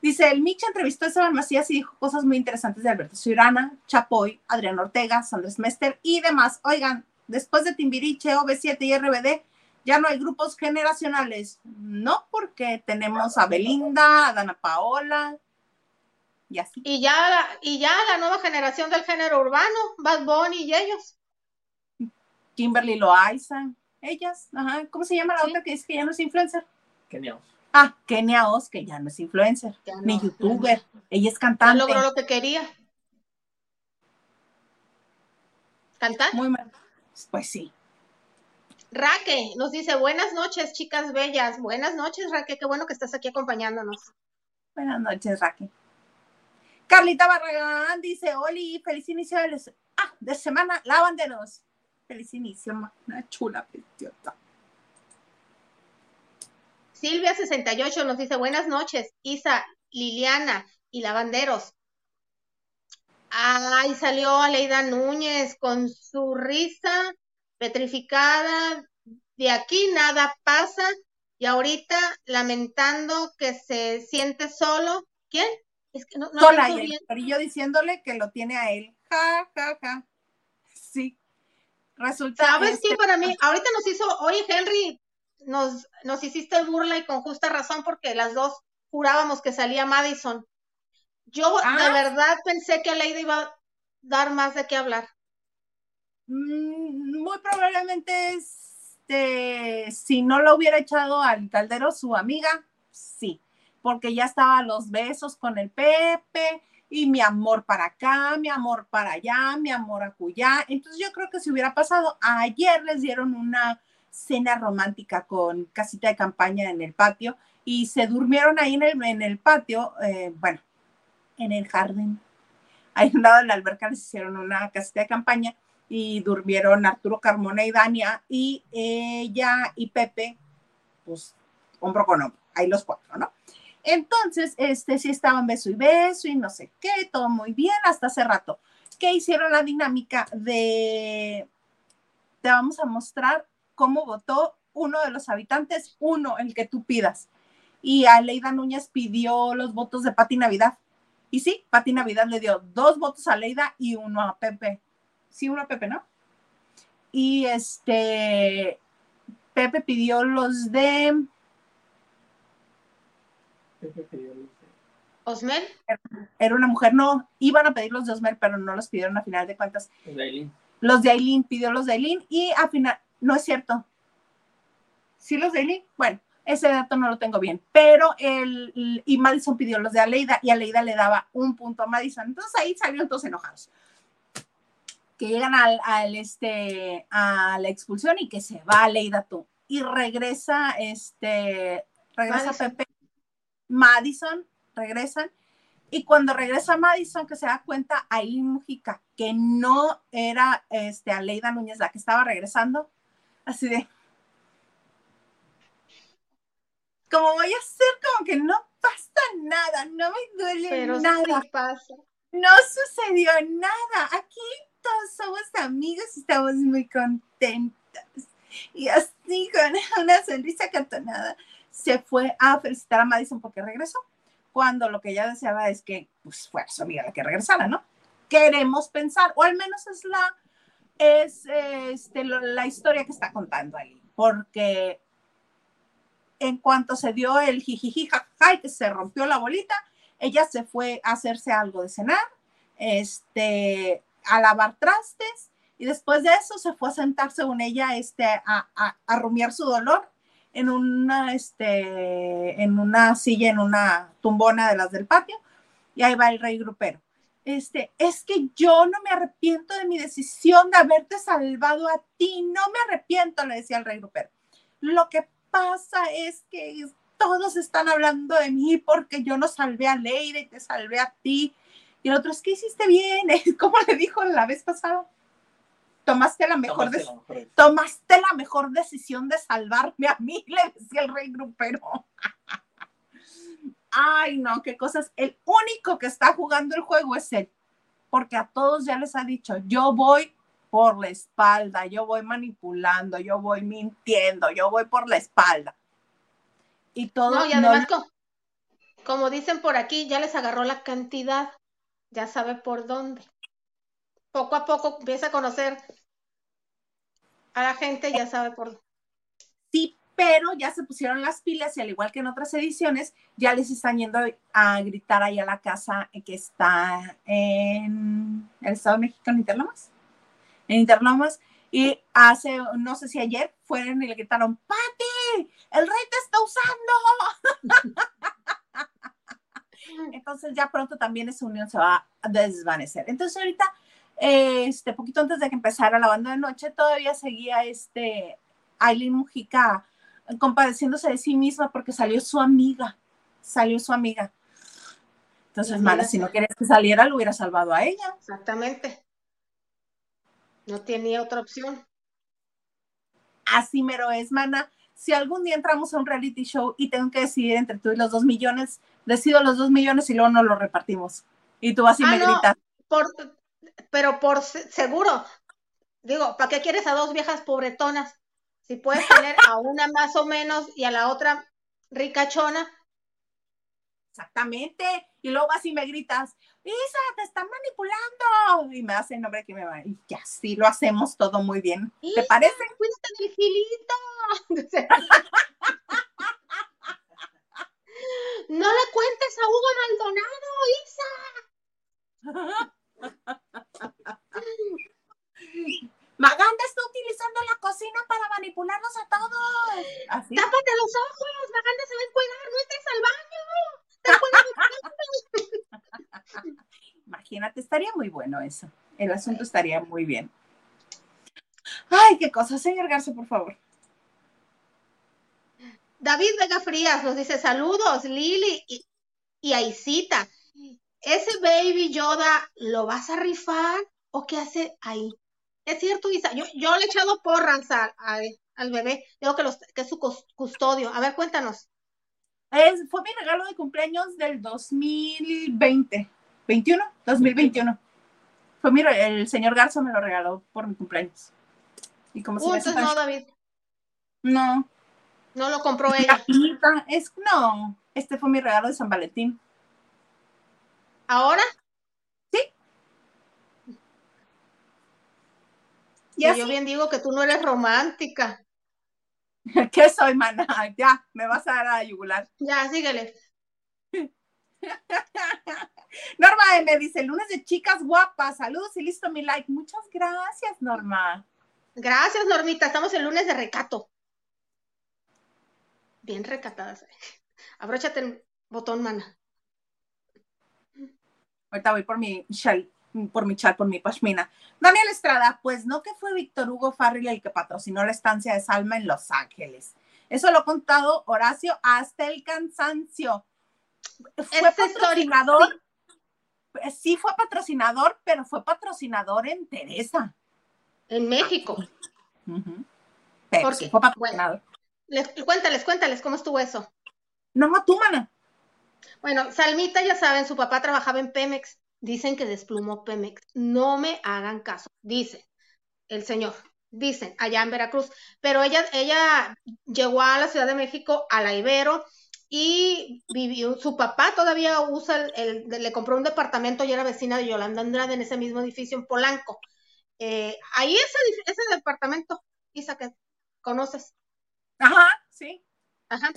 Dice, el Micha entrevistó a Esteban Macías y dijo cosas muy interesantes de Alberto Ciurana, Chapoy, Adrián Ortega, Sandres Mester y demás. Oigan, después de Timbiriche, OV7 y RBD, ya no hay grupos generacionales. No, porque tenemos a Belinda, a Dana Paola y así. Y ya, y ya la nueva generación del género urbano, Bad Bunny y ellos. Kimberly Loaiza, ellas, ajá. ¿Cómo se llama la sí. otra que dice que ya no es influencer? Kenia Oz. Ah, Kenia Oz, que ya no es influencer, no, ni youtuber, no. ella es cantante. Ya logró lo que quería. ¿Cantar? Muy mal. Pues sí. Raque nos dice, buenas noches, chicas bellas. Buenas noches, Raque, qué bueno que estás aquí acompañándonos. Buenas noches, Raque. Carlita Barragán dice, Oli, feliz inicio de, ah, de semana, lavanderos. Feliz inicio, una chula preciosa. Silvia68 nos dice, buenas noches, Isa, Liliana y lavanderos. Ay, salió Aleida Núñez con su risa petrificada. De aquí nada pasa. Y ahorita lamentando que se siente solo. ¿Quién? Es que no, no Sola y el yo diciéndole que lo tiene a él. Ja, ja, ja. Sí. Resulta. ¿Sabes este... qué? Para mí, ahorita nos hizo, oye, Henry, nos, nos hiciste burla y con justa razón porque las dos jurábamos que salía Madison. Yo ah. de verdad pensé que Aleida iba a dar más de qué hablar. Mm, muy probablemente, este, si no lo hubiera echado al caldero su amiga, sí, porque ya estaba los besos con el Pepe y mi amor para acá, mi amor para allá, mi amor acullá. Entonces yo creo que si hubiera pasado, ayer les dieron una cena romántica con casita de campaña en el patio y se durmieron ahí en el, en el patio, eh, bueno, en el jardín. Ahí un lado de la alberca les hicieron una casita de campaña y durmieron Arturo Carmona y Dania y ella y Pepe, pues hombro con hombro, ahí los cuatro, ¿no? Entonces, este sí estaban beso y beso y no sé qué, todo muy bien hasta hace rato. que hicieron la dinámica de, te vamos a mostrar cómo votó uno de los habitantes, uno, el que tú pidas. Y Aleida Núñez pidió los votos de Pati Navidad. Y sí, Pati Navidad le dio dos votos a Leida y uno a Pepe. Sí, uno a Pepe, ¿no? Y este, Pepe pidió los de... Pepe pidió los de... ¿Osmel? Era una mujer, no, iban a pedir los de Osmel, pero no los pidieron a final de cuentas. Los de Aileen. Los de Aileen, pidió los de Aileen y a final, no es cierto. ¿Sí los de Aileen? Bueno, ese dato no lo tengo bien, pero el, y Madison pidió los de Aleida y Aleida le daba un punto a Madison. Entonces ahí salieron todos enojados. Que llegan al, al este, a la expulsión y que se va Aleida tú. Y regresa, este, regresa Madison. Pepe, Madison, regresan. Y cuando regresa Madison, que se da cuenta ahí Mujica, que no era este, Aleida Núñez la que estaba regresando, así de, como voy a hacer como que no pasa nada, no me duele Pero nada. Sí pasa. No sucedió nada. Aquí somos amigos y estamos muy contentos. Y así con [LAUGHS] una sonrisa cantonada se fue a felicitar a Madison porque regresó. Cuando lo que ella deseaba es que pues, fuera su amiga la que regresara, ¿no? Queremos pensar, o al menos es la, es este, la historia que está contando ahí, porque en cuanto se dio el jijiji y que se rompió la bolita, ella se fue a hacerse algo de cenar, este, a lavar trastes y después de eso se fue a sentarse con ella este, a, a, rumiar su dolor en una, este, en una silla, en una tumbona de las del patio, y ahí va el rey grupero. Este, es que yo no me arrepiento de mi decisión de haberte salvado a ti, no me arrepiento, le decía el rey grupero. Lo que pasa es que todos están hablando de mí porque yo no salvé a Leire y te salvé a ti. Y el otro es que hiciste bien, [LAUGHS] como le dijo la vez pasada. Tomaste la mejor, tomaste la mejor decisión de salvarme a mí, [LAUGHS] le decía el rey grupero. [LAUGHS] Ay, no, qué cosas. El único que está jugando el juego es él, porque a todos ya les ha dicho, yo voy por la espalda, yo voy manipulando, yo voy mintiendo, yo voy por la espalda. Y todo. No, y además, como dicen por aquí, ya les agarró la cantidad, ya sabe por dónde. Poco a poco empieza a conocer a la gente, ya sabe por dónde. Sí, pero ya se pusieron las pilas y al igual que en otras ediciones, ya les están yendo a gritar ahí a la casa que está en el Estado de México, en Interlomas. En Interlomas. Y hace, no sé si ayer, fueron y le gritaron, Pati, el rey te está usando. [LAUGHS] Entonces ya pronto también esa unión se va a desvanecer. Entonces ahorita, este, poquito antes de que empezara la banda de noche, todavía seguía este Aileen Mujica compadeciéndose de sí misma porque salió su amiga, salió su amiga. Entonces, mala, si no querías que saliera, lo hubiera salvado a ella. Exactamente. No tenía otra opción. Así mero es, mana. Si algún día entramos a un reality show y tengo que decidir entre tú y los dos millones, decido los dos millones y luego no lo repartimos. Y tú vas y ah, me gritas. pero por seguro, digo, ¿para qué quieres a dos viejas pobretonas? Si puedes tener a una más o menos y a la otra ricachona. Exactamente. Y luego así me gritas, Isa, te están manipulando. Y me hace el nombre que me va. Y ya sí, lo hacemos todo muy bien. ¿Te parece? Cuídate del gilito. [LAUGHS] no le cuentes a Hugo Maldonado, Isa. [LAUGHS] Maganda está utilizando la cocina para manipularnos a todos. ¿Así? Tápate los ojos, Maganda se va a encuadrar, no estés al baño. [LAUGHS] Imagínate, estaría muy bueno eso. El asunto estaría muy bien. Ay, qué cosa, señor Garza, por favor. David Vega Frías nos dice saludos, Lili y, y Aisita. ¿Ese baby Yoda lo vas a rifar o qué hace ahí? Es cierto, Isa, yo, le he echado porras al bebé, digo que, los, que es su custodio. A ver, cuéntanos. Es, fue mi regalo de cumpleaños del 2020, 21, 2021. Fue mi, el señor Garza me lo regaló por mi cumpleaños. Y como uh, entonces no, David. No. No lo compró ella. Es, no, este fue mi regalo de San Valentín. ¿Ahora? yo bien digo que tú no eres romántica. [LAUGHS] ¿Qué soy, mana? [LAUGHS] Ya, me vas a dar a yugular. Ya, síguele. [LAUGHS] Norma me dice, lunes de chicas guapas, saludos y listo mi like. Muchas gracias, Norma. Gracias, Normita. Estamos el lunes de recato. Bien recatadas. Abróchate el botón, mana. Ahorita voy por mi shell por mi chat, por mi pashmina. Daniel Estrada, pues no que fue Víctor Hugo Farrell el que patrocinó la estancia de Salma en Los Ángeles. Eso lo ha contado Horacio hasta el cansancio. Fue patrocinador. Sí. fue patrocinador, pero fue patrocinador en Teresa. En México. fue patrocinador. les, cuéntales, cuéntales cómo estuvo eso. No, tú, mana. Bueno, Salmita, ya saben, su papá trabajaba en Pemex Dicen que desplumó Pemex. No me hagan caso. Dice el señor. Dicen allá en Veracruz. Pero ella, ella llegó a la Ciudad de México, a la Ibero, y vivió, su papá todavía usa, el, le compró un departamento y era vecina de Yolanda Andrade en ese mismo edificio en Polanco. Eh, ahí ese, ese departamento, Isa, que conoces. Ajá, sí. Ajá.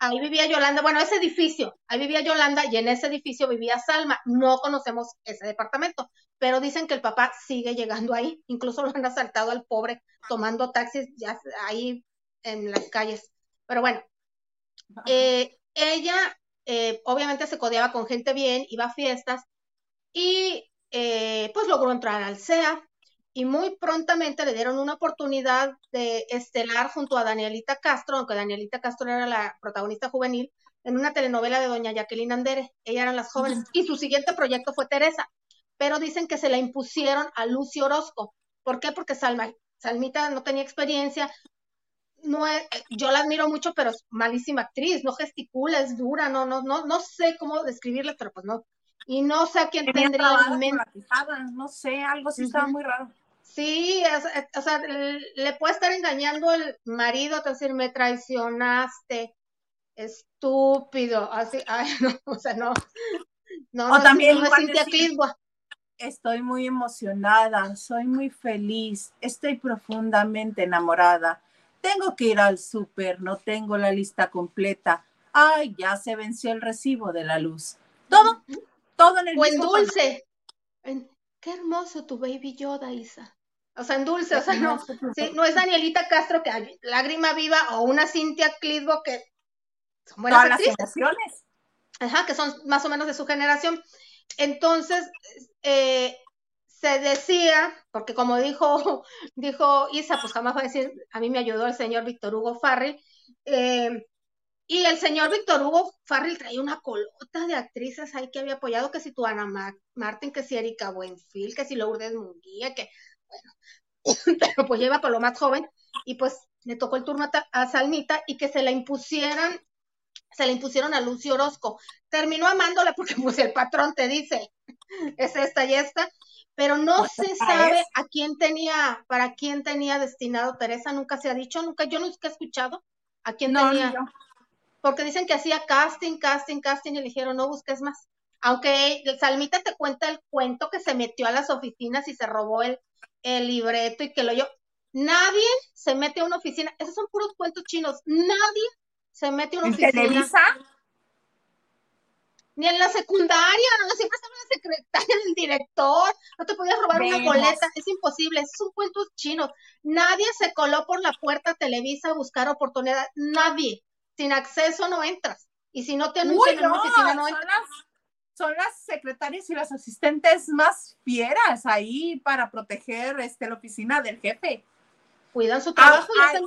Ahí vivía Yolanda, bueno, ese edificio, ahí vivía Yolanda y en ese edificio vivía Salma. No conocemos ese departamento, pero dicen que el papá sigue llegando ahí. Incluso lo han asaltado al pobre tomando taxis ya ahí en las calles. Pero bueno, eh, ella eh, obviamente se codeaba con gente bien, iba a fiestas y eh, pues logró entrar al CEA y muy prontamente le dieron una oportunidad de estelar junto a Danielita Castro, aunque Danielita Castro era la protagonista juvenil, en una telenovela de doña Jacqueline Andere. Ella eran las jóvenes. Y su siguiente proyecto fue Teresa. Pero dicen que se la impusieron a Lucio Orozco. ¿Por qué? Porque Salma, Salmita no tenía experiencia. No yo la admiro mucho, pero es malísima actriz, no gesticula, es dura, no, no, no, no sé cómo describirla, pero pues no. Y no sé a quién tendría en mente. No sé, algo sí estaba muy raro. Sí, o sea, le puede estar engañando el marido, te decir, me traicionaste, estúpido, así, [LAUGHS] ay, no, o sea, no. No, o también no Estoy muy emocionada, soy muy feliz, estoy profundamente enamorada. Tengo que ir al súper, no tengo la lista completa. Ay, ya se venció el recibo de la luz. Todo, todo en el o en dulce. Qué hermoso tu baby Yoda, Isa. O sea, en dulce, o sea, no, sí, no es Danielita Castro que Lágrima Viva o una Cintia Clitbo que son buenas Todas las generaciones. Ajá, que son más o menos de su generación. Entonces, eh, se decía, porque como dijo, [LAUGHS] dijo Isa, pues jamás va a decir, a mí me ayudó el señor Víctor Hugo Farrell, eh, y el señor Víctor Hugo Farrell traía una colota de actrices ahí que había apoyado, que si tu Ana Martín, que si Erika Buenfil, que si Lourdes Munguía, que, bueno, [LAUGHS] pero pues lleva por lo más joven, y pues le tocó el turno a Salmita y que se la impusieran, se la impusieron a Lucio Orozco. Terminó amándola porque pues el patrón te dice, es esta y esta, pero no pues, se sabe a quién tenía, para quién tenía destinado Teresa, nunca se ha dicho, nunca, yo nunca he escuchado a quién tenía porque dicen que hacía casting, casting, casting y le dijeron, no busques más. Aunque el Salmita te cuenta el cuento que se metió a las oficinas y se robó el, el libreto y que lo yo. Nadie se mete a una oficina, esos son puros cuentos chinos, nadie se mete a una oficina. Televisa? Ni en la secundaria, no, siempre estaba la secretaria del director, no te podías robar una boleta, es imposible, esos son cuentos chinos. Nadie se coló por la puerta Televisa a buscar oportunidad, nadie sin acceso no entras. Y si no te anuncian en una oficina, no entras. Son las, secretarias y las asistentes más fieras ahí para proteger este, la oficina del jefe. Cuidan su trabajo y hay,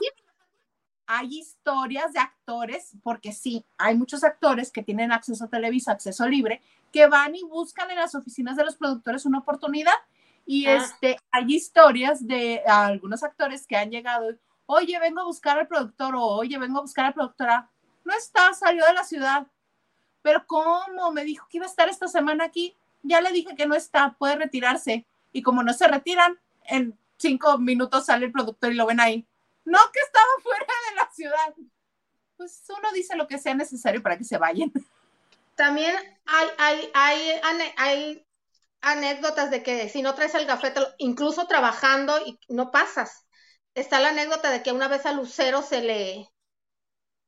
Hay historias de actores, porque sí, hay muchos actores que tienen acceso a Televisa, acceso libre, que van y buscan en las oficinas de los productores una oportunidad. Y ah. este, hay historias de algunos actores que han llegado oye, vengo a buscar al productor o oye, vengo a buscar a la productora. No está, salió de la ciudad. Pero ¿cómo? Me dijo que iba a estar esta semana aquí. Ya le dije que no está, puede retirarse. Y como no se retiran, en cinco minutos sale el productor y lo ven ahí. No, que estaba [LAUGHS] fuera de la ciudad. Pues uno dice lo que sea necesario para que se vayan. También hay, hay, hay, hay anécdotas de que si no traes el gafete, incluso trabajando y no pasas está la anécdota de que una vez a Lucero se le,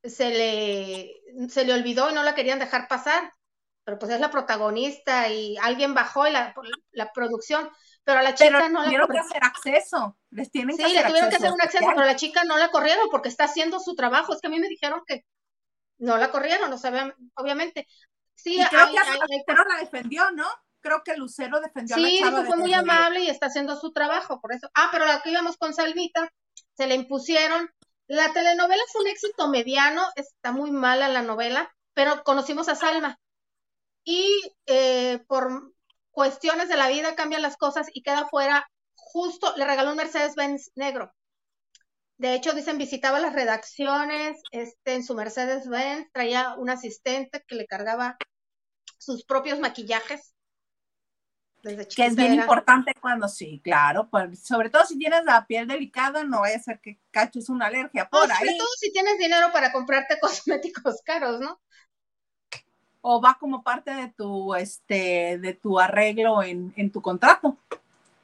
se le, se le olvidó y no la querían dejar pasar, pero pues es la protagonista y alguien bajó y la, la producción, pero a la chica no la tuvieron que hacer acceso, les tienen que sí, le tuvieron que hacer un acceso, pero a la chica no la corrieron porque está haciendo su trabajo, es que a mí me dijeron que no la corrieron, no sabían, obviamente. Sí, y creo que la defendió, ¿no? creo que Lucero defendió sí, a la Sí, dijo, fue muy amable y está haciendo su trabajo, por eso. Ah, pero la que íbamos con Salvita, se le impusieron. La telenovela fue un éxito mediano, está muy mala la novela, pero conocimos a Salma. Y eh, por cuestiones de la vida cambian las cosas y queda fuera, justo le regaló un Mercedes-Benz negro. De hecho, dicen, visitaba las redacciones este, en su Mercedes-Benz, traía un asistente que le cargaba sus propios maquillajes que es bien importante cuando sí, claro, pues, sobre todo si tienes la piel delicada, no vaya a ser que caches una alergia por ahí. Sobre todo si tienes dinero para comprarte [LAUGHS] cosméticos caros, ¿no? O va como parte de tu, este, de tu arreglo en, en tu contrato.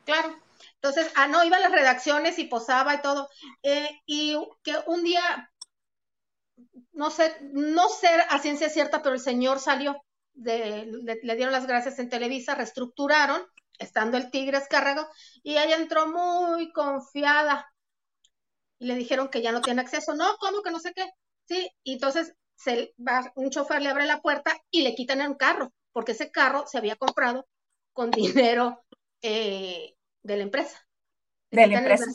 Claro. Entonces, ah, no, iba a las redacciones y posaba y todo. Eh, y que un día no sé, no sé a ciencia cierta, pero el señor salió, de, le, le dieron las gracias en Televisa, reestructuraron, estando el tigre escárrago, y ella entró muy confiada. Y le dijeron que ya no tiene acceso. No, ¿cómo que no sé qué? Sí, y entonces se va, un chofer le abre la puerta y le quitan el carro, porque ese carro se había comprado con [LAUGHS] dinero eh, de la empresa. Le De la empresa.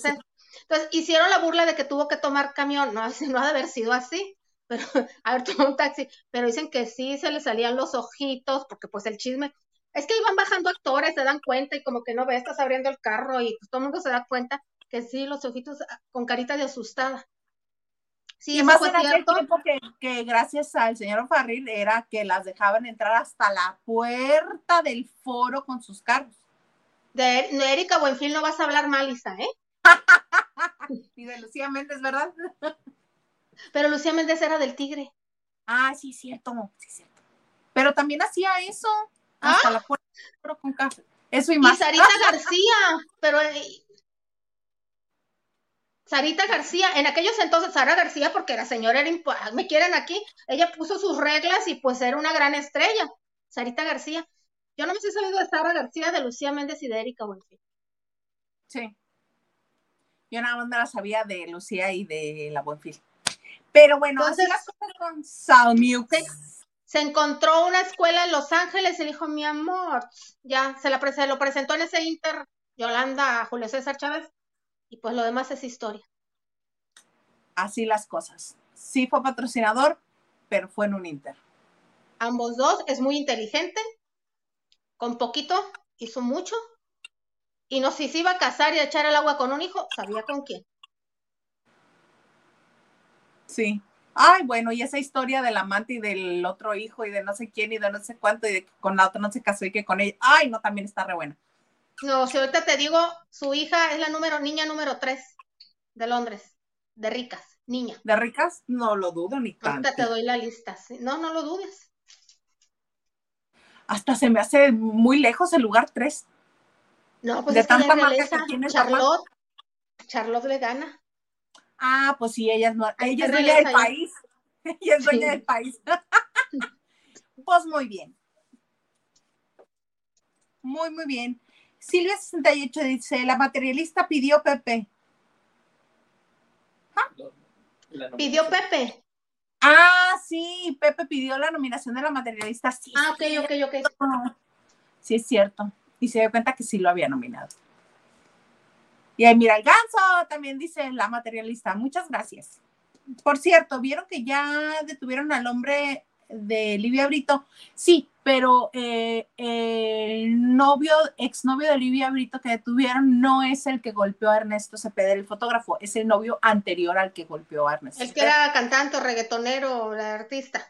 Entonces, hicieron la burla de que tuvo que tomar camión. No, [LAUGHS] no ha de haber sido así, pero [LAUGHS] haber tomado un taxi. Pero dicen que sí se le salían los ojitos, porque pues el chisme. Es que iban bajando actores, se dan cuenta y como que no ve, estás abriendo el carro y pues todo el mundo se da cuenta que sí, los ojitos ah, con carita de asustada. Sí, Y más fue en aquel tiempo que, que gracias al señor Farril era que las dejaban entrar hasta la puerta del foro con sus carros. De, no, Erika Buenfil no vas a hablar mal, Isa, ¿eh? [LAUGHS] Y de Lucía Méndez, ¿verdad? [LAUGHS] Pero Lucía Méndez era del Tigre. Ah, sí, cierto, sí, cierto. Pero también hacía eso, hasta la puerta foro con café. Eso y Y más. Sarita [LAUGHS] García, pero eh, Sarita García, en aquellos entonces Sara García, porque la señora era, ah, me quieren aquí, ella puso sus reglas y pues era una gran estrella. Sarita García. Yo no me he sabido de Sara García, de Lucía Méndez y de Erika Buenfil. Sí. Yo nada más me la sabía de Lucía y de la Buenfil. Pero bueno, así Entonces- las cosas con Salmiuk. Se encontró una escuela en Los Ángeles y le dijo, mi amor, ya, se, la pre- se lo presentó en ese Inter Yolanda a Julio César Chávez y pues lo demás es historia. Así las cosas. Sí fue patrocinador, pero fue en un Inter. Ambos dos, es muy inteligente, con poquito hizo mucho, y no si se iba a casar y a echar el agua con un hijo, sabía con quién. Sí. Ay, bueno, y esa historia del amante y del otro hijo y de no sé quién y de no sé cuánto y de que con la otra no se casó y que con ella. Ay, no, también está re buena. No, si ahorita te digo, su hija es la número, niña número 3 de Londres, de ricas, niña. De ricas, no lo dudo ni tanto. Ahorita te doy la lista. sí. No, no lo dudes. Hasta se me hace muy lejos el lugar 3. No, pues De es que tanta es marca que tiene Charlotte, Charlotte le gana. Ah, pues sí, ella es, no- ella es dueña del país. [LAUGHS] Ella es dueña Sí. del país. [LAUGHS] pues muy bien. Muy, muy bien. Silvia68 dice, la materialista pidió Pepe. La Pidió. Pepe. Ah, sí, Pepe pidió la nominación de la materialista. Sí, Ah, ok, ok, ok. Sí, es cierto. Y se dio cuenta que sí lo había nominado. Y ahí mira, el ganso también dice la materialista. Muchas gracias. Por cierto, ¿vieron que ya detuvieron al hombre de Livia Brito? Sí, pero eh, el novio, exnovio de Livia Brito que detuvieron no es el que golpeó a Ernesto Cepeda, el fotógrafo, es el novio anterior al que golpeó a Ernesto. El que era cantante reggaetonero, el artista.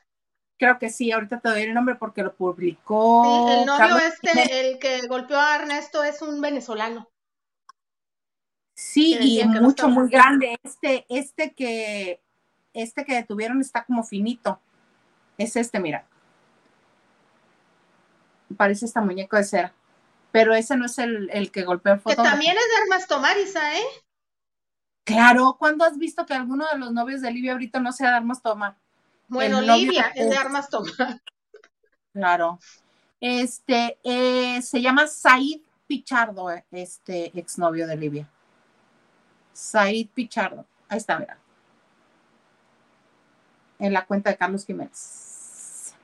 Creo que sí, ahorita te doy el nombre porque lo publicó. Sí, el novio Carlos Jiménez. este, el que golpeó a Ernesto es un venezolano. Sí, que y que mucho, muy grande. Este, este que, este que detuvieron está como finito. Es este, mira. Parece esta muñeco de cera. Pero ese no es el, el que golpeó Que fotógrafo. también es de Armas Tomariza, ¿eh? Claro, ¿cuándo has visto que alguno de los novios de Livia Brito no sea de armas toma? Bueno, El Livia es de Armas Tomar. Claro. Este, eh, se llama Said Pichardo, eh, este exnovio de Livia. Said Pichardo. Ahí está, mira. En la cuenta de Carlos Jiménez.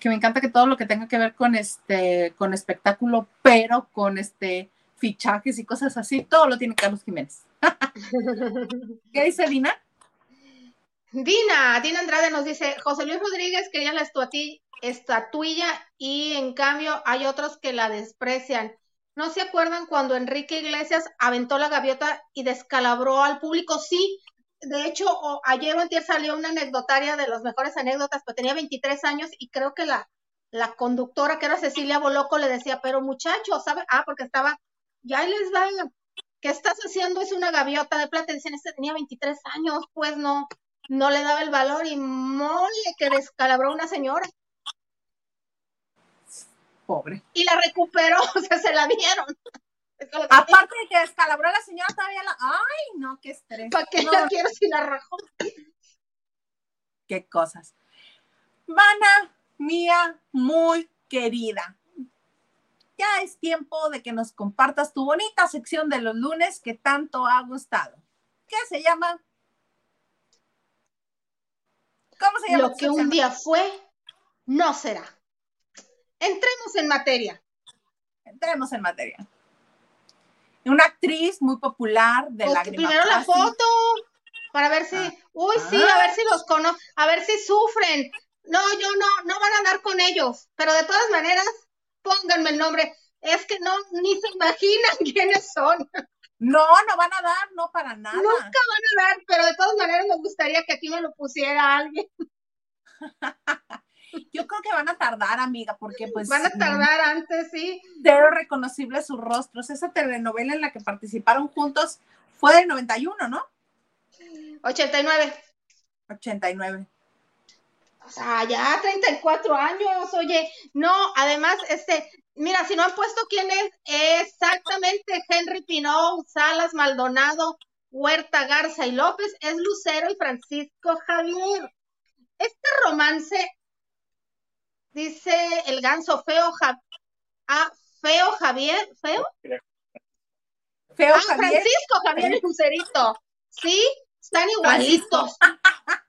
Que me encanta que todo lo que tenga que ver con este, con espectáculo, pero con este fichajes y cosas así, todo lo tiene Carlos Jiménez. [LAUGHS] ¿Qué dice Dina? Dina, Dina Andrade nos dice, José Luis Rodríguez quería la estatuilla y en cambio hay otros que la desprecian. ¿No se acuerdan cuando Enrique Iglesias aventó la gaviota y descalabró al público? Sí, de hecho, ayer o antier salió una anecdotaria de las mejores anécdotas, pero tenía 23 años y creo que la, la conductora, que era Cecilia Boloco, le decía, pero muchacho, ¿sabe? Ah, porque estaba, ya les va, ¿qué estás haciendo? Es una gaviota de plata. Dicen, este tenía 23 años, pues no, no le daba el valor y mole que descalabró a una señora Pobre. y la recuperó, [LAUGHS] o sea, se la dieron. Es que Aparte de que descalabró a la señora, todavía la. ¡Ay, no, qué estrés! ¿Para qué No, la quiero si la rajó? qué cosas. Mana, mía, muy querida. Ya es tiempo de que nos compartas tu bonita sección de los lunes que tanto ha gustado. ¿Qué se llama? ¿Cómo se llama? Lo que un día fue, no será. Entremos en materia. Entremos en materia. Una actriz muy popular de la Primero la foto, para ver si, ah. uy, sí, a ver si los conozco, a ver si sufren. No, yo no, no van a dar con ellos, pero de todas maneras, pónganme el nombre. Es que no, ni se imaginan [LAUGHS] quiénes son. No, no van a dar, no para nada. Nunca van a dar, pero de todas maneras me gustaría que aquí me lo pusiera alguien. [LAUGHS] Yo creo que van a tardar, amiga, porque pues... Van a tardar antes, sí. Cero reconocibles sus rostros. Esa telenovela en la que participaron juntos fue del 91, ¿no? 89. 89. O sea, ya 34 años, oye, no, además, este, mira, si no han puesto quién es exactamente Henry Pinot, Salas Maldonado, Huerta Garza y López, es Lucero y Francisco Javier. Este romance, dice el ganso feo, ah, feo Javier, feo. Feo ah, Francisco Javier y Lucerito, ¿sí? Están igualitos.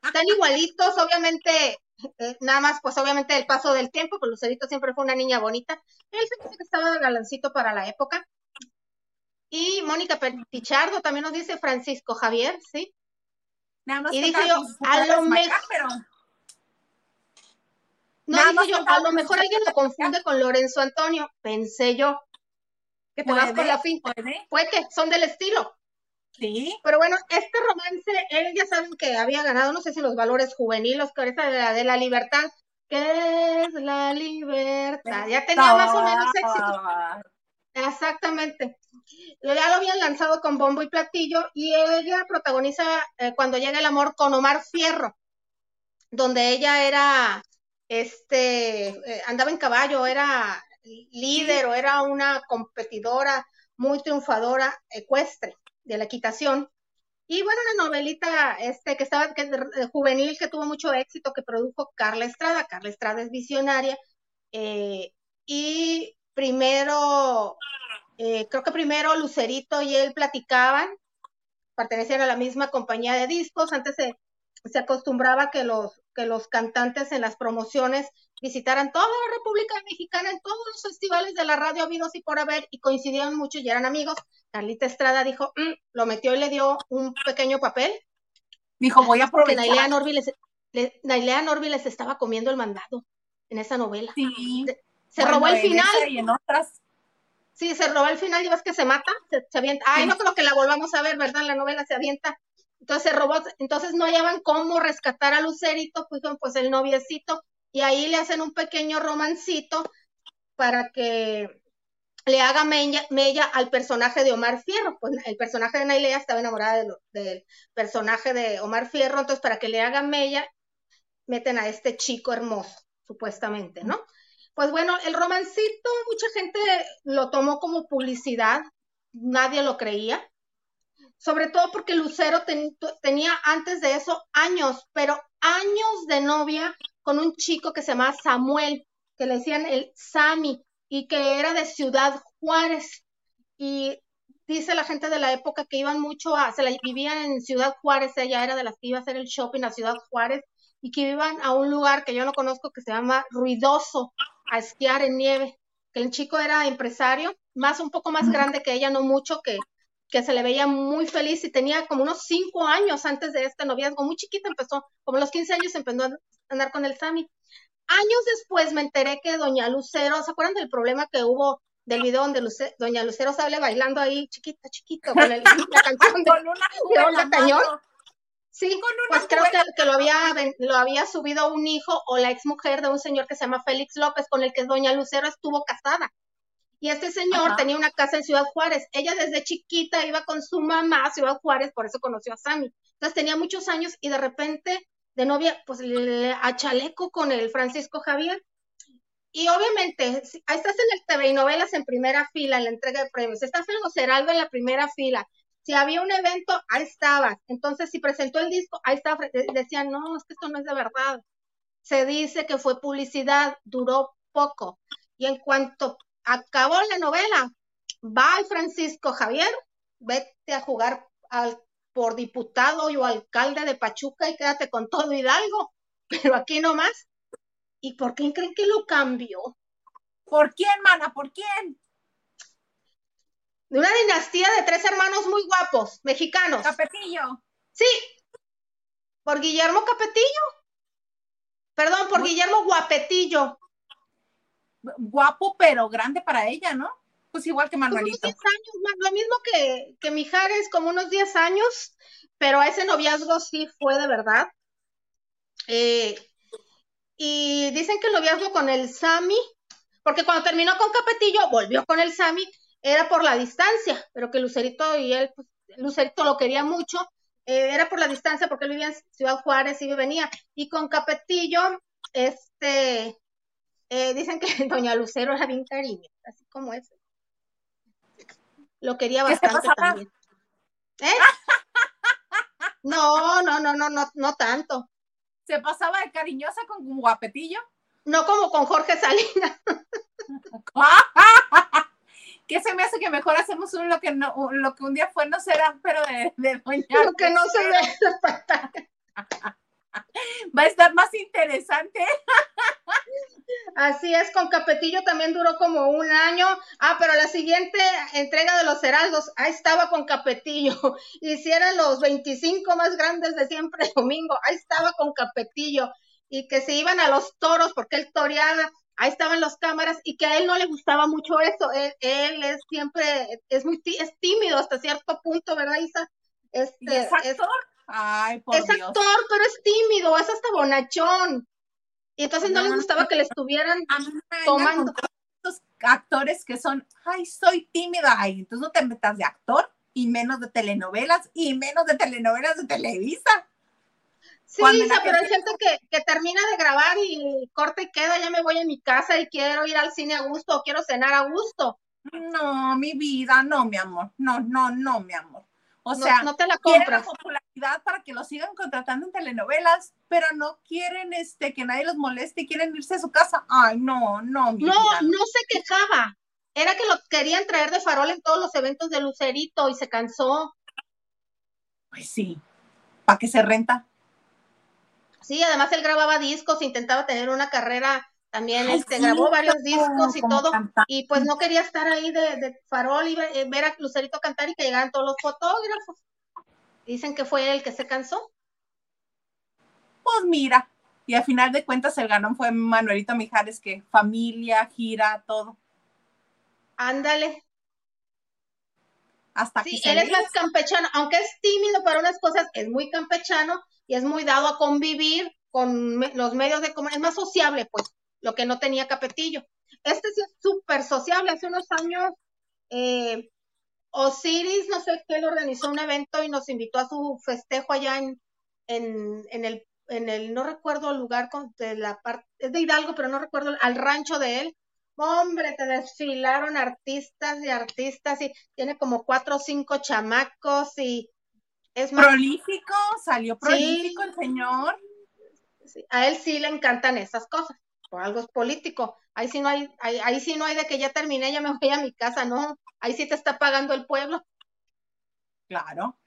Están igualitos, obviamente, eh, nada más, pues obviamente el paso del tiempo, pues Lucerito siempre fue una niña bonita. Él se que estaba galancito para la época. Y Mónica Pichardo también nos dice Francisco Javier, ¿sí? Nada más y dice yo, a lo mejor. No, dije yo, a lo mejor alguien lo confunde con Lorenzo Antonio, pensé yo. Que te vas con la fin. Puede que son del estilo. Sí. Pero bueno, este romance, él ya saben que había ganado, no sé si los valores juveniles, que ahorita de la, de la libertad. ¿Qué es la libertad? Ya tenía más o menos éxito. Exactamente. Ya lo habían lanzado con bombo y platillo y ella protagoniza eh, cuando llega el amor con Omar Fierro, donde ella era, este, eh, andaba en caballo, era líder o era una competidora muy triunfadora ecuestre de la equitación. Y bueno, una novelita este, que estaba que, juvenil que tuvo mucho éxito, que produjo Carla Estrada. Carla Estrada es visionaria. Eh, y primero, eh, creo que primero Lucerito y él platicaban, pertenecían a la misma compañía de discos. Antes se, se acostumbraba que los, que los cantantes en las promociones visitaran toda la República Mexicana en todos los festivales de la radio habidos y por haber y coincidían mucho y eran amigos. Carlita Estrada dijo, mm", lo metió y le dio un pequeño papel. Dijo, voy a aprovechar. Que Nailea Norby les, les estaba comiendo el mandado en esa novela. Sí. Se, robó el final. Y en otras. Sí, se robó el final y ves que se mata, se, avienta. Ay, no creo que la volvamos a ver, ¿verdad? La novela se avienta. Entonces robó, entonces no hallaban cómo rescatar a Lucerito, pues, pues el noviecito y ahí le hacen un pequeño romancito para que le haga mella, al personaje de Omar Fierro. Pues el personaje de Nailea estaba enamorada del personaje de Omar Fierro, entonces para que le haga mella, meten a este chico hermoso, supuestamente, ¿no? Pues bueno, el romancito, mucha gente lo tomó como publicidad, nadie lo creía, sobre todo porque Lucero tenía antes de eso años, pero años de novia con un chico que se llamaba Samuel, que le decían el Sami, y que era de Ciudad Juárez. Y dice la gente de la época que iban mucho a, se la vivían en Ciudad Juárez, ella era de las que iba a hacer el shopping a Ciudad Juárez, y que iban a un lugar que yo no conozco que se llama Ruidoso, a esquiar en nieve, que el chico era empresario, más un poco más grande que ella, no mucho, que que se le veía muy feliz y tenía como unos cinco años antes de este noviazgo, muy chiquita empezó, como los 15 años empezó a andar con el Sammy. Años después me enteré que Doña Lucero, ¿se acuerdan del problema que hubo del video donde Doña Lucero sale bailando ahí chiquita, chiquita, con el, [LAUGHS] la canción de, una [LAUGHS] Tañón? Sí, pues creo que, que, lo, había, lo había subido un hijo o la ex mujer de un señor que se llama Félix López, con el que Doña Lucero estuvo casada. Y este señor tenía una casa en Ciudad Juárez. Ella desde chiquita iba con su mamá a Ciudad Juárez, por eso conoció a Sammy. Entonces tenía muchos años y de repente, de novia, pues le, a chaleco con el Francisco Javier. Y obviamente, ahí estás en el TV y novelas en primera fila, en la entrega de premios. Estás en los Heraldo en la primera fila. Si había un evento, ahí estabas. Entonces, si presentó el disco, ahí estaba. Decían, no, es que esto no es de verdad. Se dice que fue publicidad, duró poco. Y en cuanto acabó la novela, va el Francisco Javier, vete a jugar al, por diputado o alcalde de Pachuca y quédate con todo Hidalgo. [LAUGHS] Pero aquí nomás. ¿Y por qué creen que lo cambió? ¿Por quién, mana? ¿Por quién? de una dinastía de tres hermanos muy guapos, mexicanos. Capetillo. Sí, por Guillermo Capetillo. Perdón, por Guillermo Guapetillo. Guapo, pero grande para ella, ¿no? Pues igual que Manuelito. Unos 10 años, lo mismo que, que Mijares, como unos 10 años, pero ese noviazgo sí fue de verdad. Eh, y dicen que el noviazgo con el Sami, porque cuando terminó con Capetillo, volvió con el Sami, era por la distancia, pero que Lucerito y él, pues, Lucerito lo quería mucho, eh, era por la distancia porque él vivía en Ciudad Juárez y venía. Y con Capetillo, este, eh, dicen que [LAUGHS] Doña Lucero era bien cariño, así como ese. Lo quería bastante también. ¿Eh? [LAUGHS] No, no, no, no, no, no tanto. ¿Se pasaba de cariñosa con guapetillo? No como con Jorge Salinas. [LAUGHS] ¿Qué se me hace que mejor hacemos un lo que no, lo que un día fue no será, pero de, de doña. Lo que no se ve. Va a estar más interesante. Así es, con Capetillo también duró como un año. Ah, pero la siguiente entrega de los Heraldos, ahí estaba con Capetillo. [LAUGHS] Hicieron los 25 más grandes de siempre [LAUGHS] domingo, ahí estaba con Capetillo. Y que se iban a los toros porque él toreaba ahí estaban las cámaras y que a él no le gustaba mucho eso. Él, es siempre, es muy es tímido hasta cierto punto, ¿verdad, Isa? Este, es actor? Ay, por es actor, pero es tímido, es hasta bonachón. Y entonces no, le gustaba que le estuvieran tomando. Estos actores que son, ay, soy tímida, ay, entonces no te metas de actor y menos de telenovelas y menos de telenovelas de Televisa. Sí, pero hay gente que, que, termina de grabar y corta y queda, ya me voy a mi casa y quiero ir al cine a gusto o quiero cenar a gusto. No, mi vida, no, mi amor, no, no, no, mi amor. O sea, no te la compras. Para que lo sigan contratando en telenovelas, pero no quieren este que nadie los moleste y quieren irse a su casa. Ay, no, no, mi no, no se quejaba. Era que lo querían traer de farol en todos los eventos de Lucerito y se cansó. Pues sí, ¿para qué se renta? Sí, además él grababa discos, intentaba tener una carrera también, este, grabó varios discos y todo, y pues no quería estar ahí de, farol y eh, ver a Lucerito cantar y que llegaran todos los fotógrafos. Dicen que fue él el que se cansó. Pues mira, y al final de cuentas el ganón fue Manuelito Mijares, que familia, gira, todo. Ándale. Hasta sí, él es más campechano, aunque es tímido para unas cosas, es muy campechano y es muy dado a convivir con los medios de comunicación, es más sociable, pues, lo que no tenía Capetillo. Este sí es súper sociable. Hace unos años, eh, Osiris, no sé qué, le organizó un evento y nos invitó a su festejo allá en, en, en el, en el, no recuerdo el lugar de la parte, es de Hidalgo, pero no recuerdo, al rancho de él. Hombre, te desfilaron artistas y artistas y tiene como cuatro o cinco chamacos y es prolífico, salió prolífico el señor. a él sí le encantan esas cosas, por algo es político. Ahí sí no hay, ahí, sí no hay de que ya terminé, ya me voy a mi casa, no. Ahí sí te está pagando el pueblo. Claro.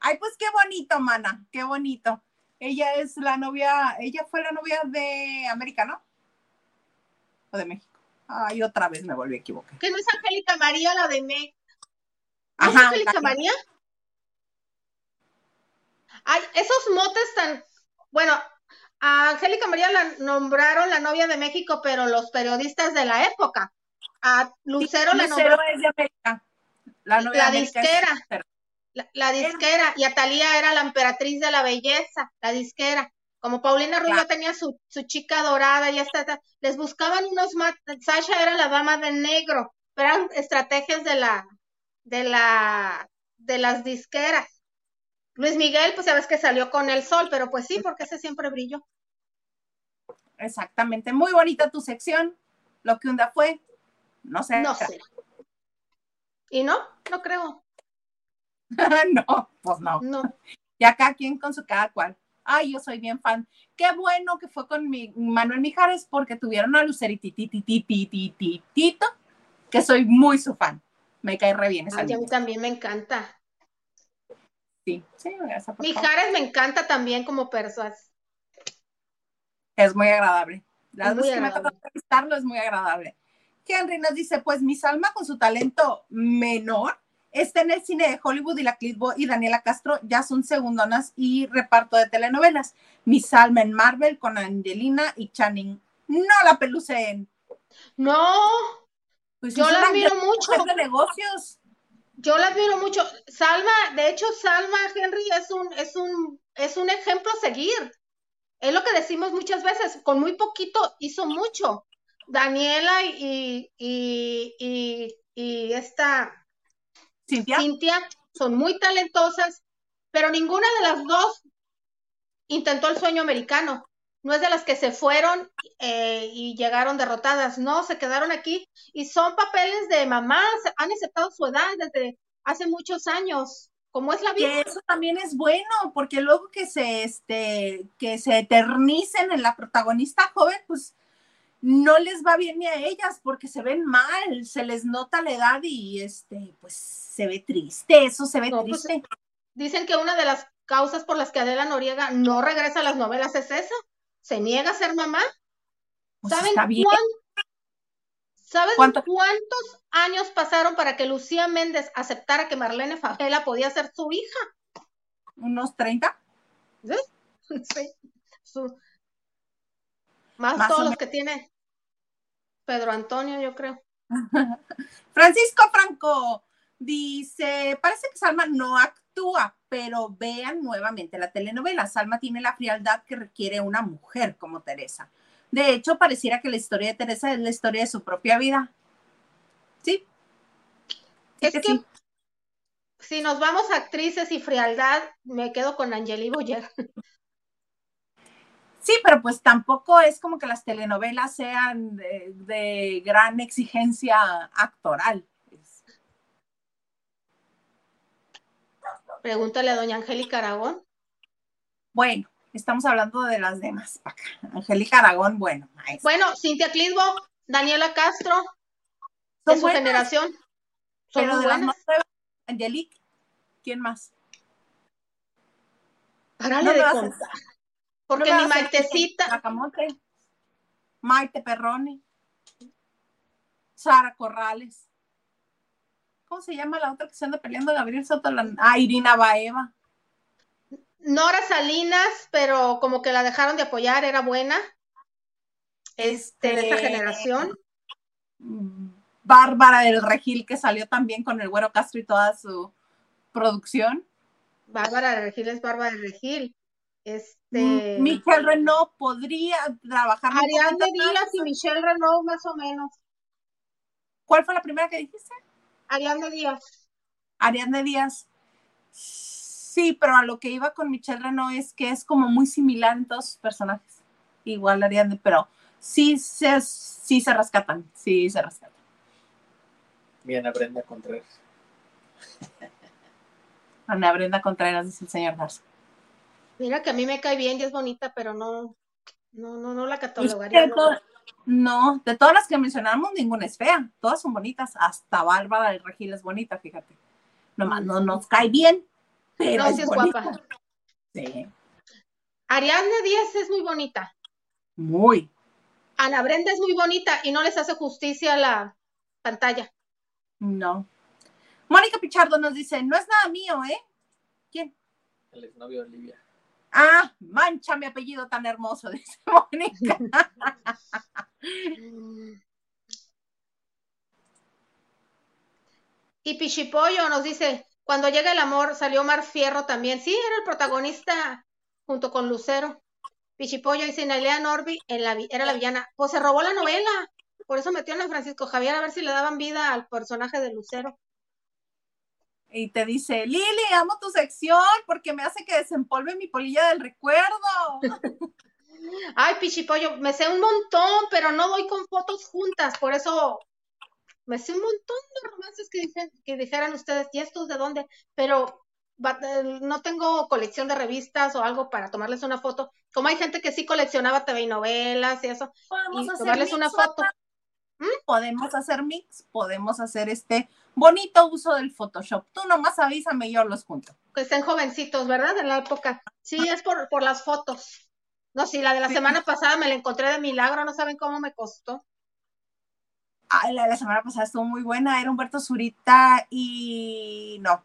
Ay, pues qué bonito, mana, qué bonito. Ella es la novia, ella fue la novia de América, ¿no? O de México. Ay, otra vez me volví a equivocar. ¿Que no es Angélica María la de México? ¿No es Angélica María? Ay, esos motes tan, bueno, a Angélica María la nombraron la novia de México, pero los periodistas de la época. A Lucero la nombró. es de América. La, novia la disquera. La, disquera. Y Atalía era la emperatriz de la belleza, la disquera. Como Paulina Rubio tenía su, su, chica dorada y hasta les buscaban unos Sasha era la dama de negro, pero eran estrategias de la, de la, de las disqueras. Luis Miguel, pues sabes que salió con el sol, pero pues sí, porque ese siempre brilló. Exactamente, muy bonita tu sección. Lo que un día fue, no sé. No sé. ¿Y no? No creo. [LAUGHS] no, pues no. No. Y acá quien con su cada cual. Ay, yo soy bien fan. Qué bueno que fue con mi Manuel Mijares porque tuvieron a Lucerititititititito, que soy muy su fan. Me cae re bien esa Ay, a mí también me encanta. Sí, sí, por. Mijares me encanta también como persona. Es muy agradable. Las Es muy veces que me ha tocado entrevistarlo es muy agradable. Henry nos dice, pues mi Salma con su talento menor está en el cine de Hollywood y la Clitbo y Daniela Castro ya son segundonas y reparto de telenovelas. Mi Salma en Marvel con Angelina y Channing. No la pelucen. No, Pues Yo la gran mucho. de negocios. Yo la admiro mucho. Salma, de hecho, Salma Henry es un, es un, es un ejemplo a seguir. Es lo que decimos muchas veces, con muy poquito hizo mucho. Daniela y, y, y, y esta Cintia, Cintia son muy talentosas, pero ninguna de las dos intentó el sueño americano. No es de las que se fueron eh, y llegaron derrotadas, no, se quedaron aquí y son papeles de mamás, han aceptado su edad desde hace muchos años, como es la vida. que eso también es bueno, porque luego que se, este, que se eternicen en la protagonista joven, pues no les va bien ni a ellas porque se ven mal, se les nota la edad y este, pues se ve triste, eso se ve No, pues, triste. Dicen que una de las causas por las que Adela Noriega no regresa a las novelas es esa, se niega a ser mamá. Pues ¿Saben está bien. cuán- ¿Saben ¿Cuánto? cuántos años pasaron para que Lucía Méndez aceptara que Marlene Favela podía ser su hija? unos 30. [LAUGHS] Sí. Su- Más, todos los que tiene Pedro Antonio, yo creo. [LAUGHS] Francisco Franco dice, parece que Salma no actúa, pero vean nuevamente la telenovela. Salma tiene la frialdad que requiere una mujer como Teresa. De hecho, pareciera que la historia de Teresa es la historia de su propia vida. Sí. Sí Es que que sí. si nos vamos a actrices y frialdad, me quedo con Angeli Boyer. Sí, pero pues tampoco es como que las telenovelas sean de, de gran exigencia actoral. Es- Pregúntale a doña Angélica Aragón. Bueno, estamos hablando de las demás. Angélica Aragón, bueno, maestra. Bueno, Cintia Clisbo, Daniela Castro, de su buenas, generación. Son pero muy de las buenas. nuevas, Angelique, ¿quién más? Párale No de contar. Porque No mi Maitecita, Maite Perroni, Sara Corrales. ¿Cómo se llama la otra que se anda peleando? Gabriel Soto. La... Ah, Irina Baeva. Nora Salinas, pero como que la dejaron de apoyar, era buena. Este, de esa Este, generación. Bárbara del Regil, que salió también con el Güero Castro y toda su producción. Bárbara de Regil es Bárbara de Regil. Este, Michelle Renault podría trabajar. Ariadne. Díaz y Michelle Renaud, más o menos. ¿Cuál fue la primera que dijiste? Ariadne Díaz. Ariadne Díaz. Sí, pero a lo que iba con Michelle Renault es que es como muy similar en todos sus personajes. Igual Ariadne, pero sí se, sí se rescatan, sí se rescatan. Bien a Brenda Contreras. Ana Brenda Contreras, dice el señor Garza. Mira que a mí me cae bien y es bonita, pero no, no, no, no la catalogaría. no. No, de todas las que mencionamos, ninguna es fea. Todas son bonitas. Hasta Bárbara del Regil es bonita, fíjate. Nomás no nos cae bien, pero No, es sí es bonita. guapa. Sí, Ariadne Díaz es muy bonita. muy. Ana Brenda es muy bonita y no les hace justicia a la pantalla. No. Mónica Pichardo nos dice, no es nada mío, ¿eh? ¿Quién? El exnovio de Olivia. Ah, mancha mi apellido tan hermoso, [LAUGHS] dice Mónica. [LAUGHS] Y Pichipollo nos dice, cuando llega el amor, salió Mar Fierro también. Sí, era el protagonista junto con Lucero. Pichipollo dice, Nailea Norby en la, era la villana. Pues se robó la novela. Por eso metieron a Francisco Javier a ver si le daban vida al personaje de Lucero. Y te dice, Lili, amo tu sección porque me hace que desempolve mi polilla del recuerdo. [LAUGHS] Ay, Pichipollo, me sé un montón, pero no doy con fotos juntas, por eso me sé un montón de romances que, que dijeran ustedes, ¿y estos de dónde? Pero eh, no tengo colección de revistas o algo para tomarles una foto. Como hay gente que sí coleccionaba TV y novelas y eso, y tomarles una foto. Podemos hacer mix, podemos hacer este bonito uso del Photoshop. Tú nomás avísame y yo los junto. Que estén jovencitos, ¿verdad? En la época. Sí, es por, por las fotos. No, sí, la de la semana pasada me la encontré de milagro, no saben cómo me costó. Ah, la de la semana pasada estuvo muy buena, era Humberto Zurita y no.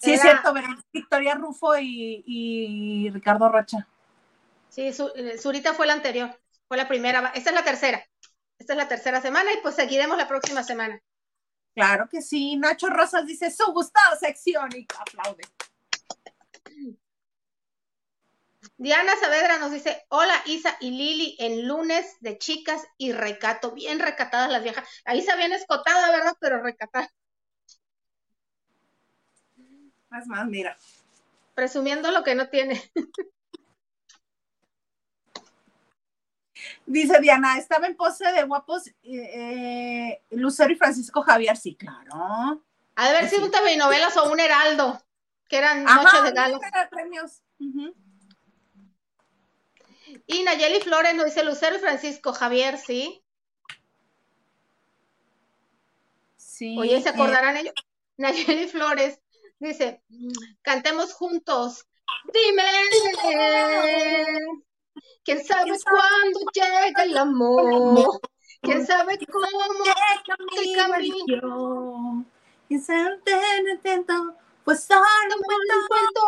Sí, es cierto, Victoria Rufo y, Ricardo Rocha. Sí, eh, Zurita fue la anterior, fue la primera, esta es la tercera. Esta es la tercera semana y pues seguiremos la próxima semana. Claro que sí. Nacho Rosas dice su gustado sección y aplaude. Diana Saavedra nos dice, hola Isa y Lili en lunes de chicas y recato, bien recatadas las viejas. A Isa bien escotada, ¿verdad? Pero recatada. Es más, mira. Presumiendo lo que no tiene. [LAUGHS] Dice Diana, estaba en pose de guapos eh, Lucero y Francisco Javier, sí, claro. Ha de haber sido un TV novelas o un Heraldo, que eran noches de galo. premios. Y Nayeli Flores nos dice Lucero y Francisco Javier, ¿sí? Sí. Oye, ¿se eh, acordarán ellos? [LAUGHS] Nayeli Flores dice, cantemos juntos. Dime. ¿Quién sabe cuándo llega el amor? ¿Quién sabe cómo el camino? ¿Quién sabe atento? Pues solo me cuento.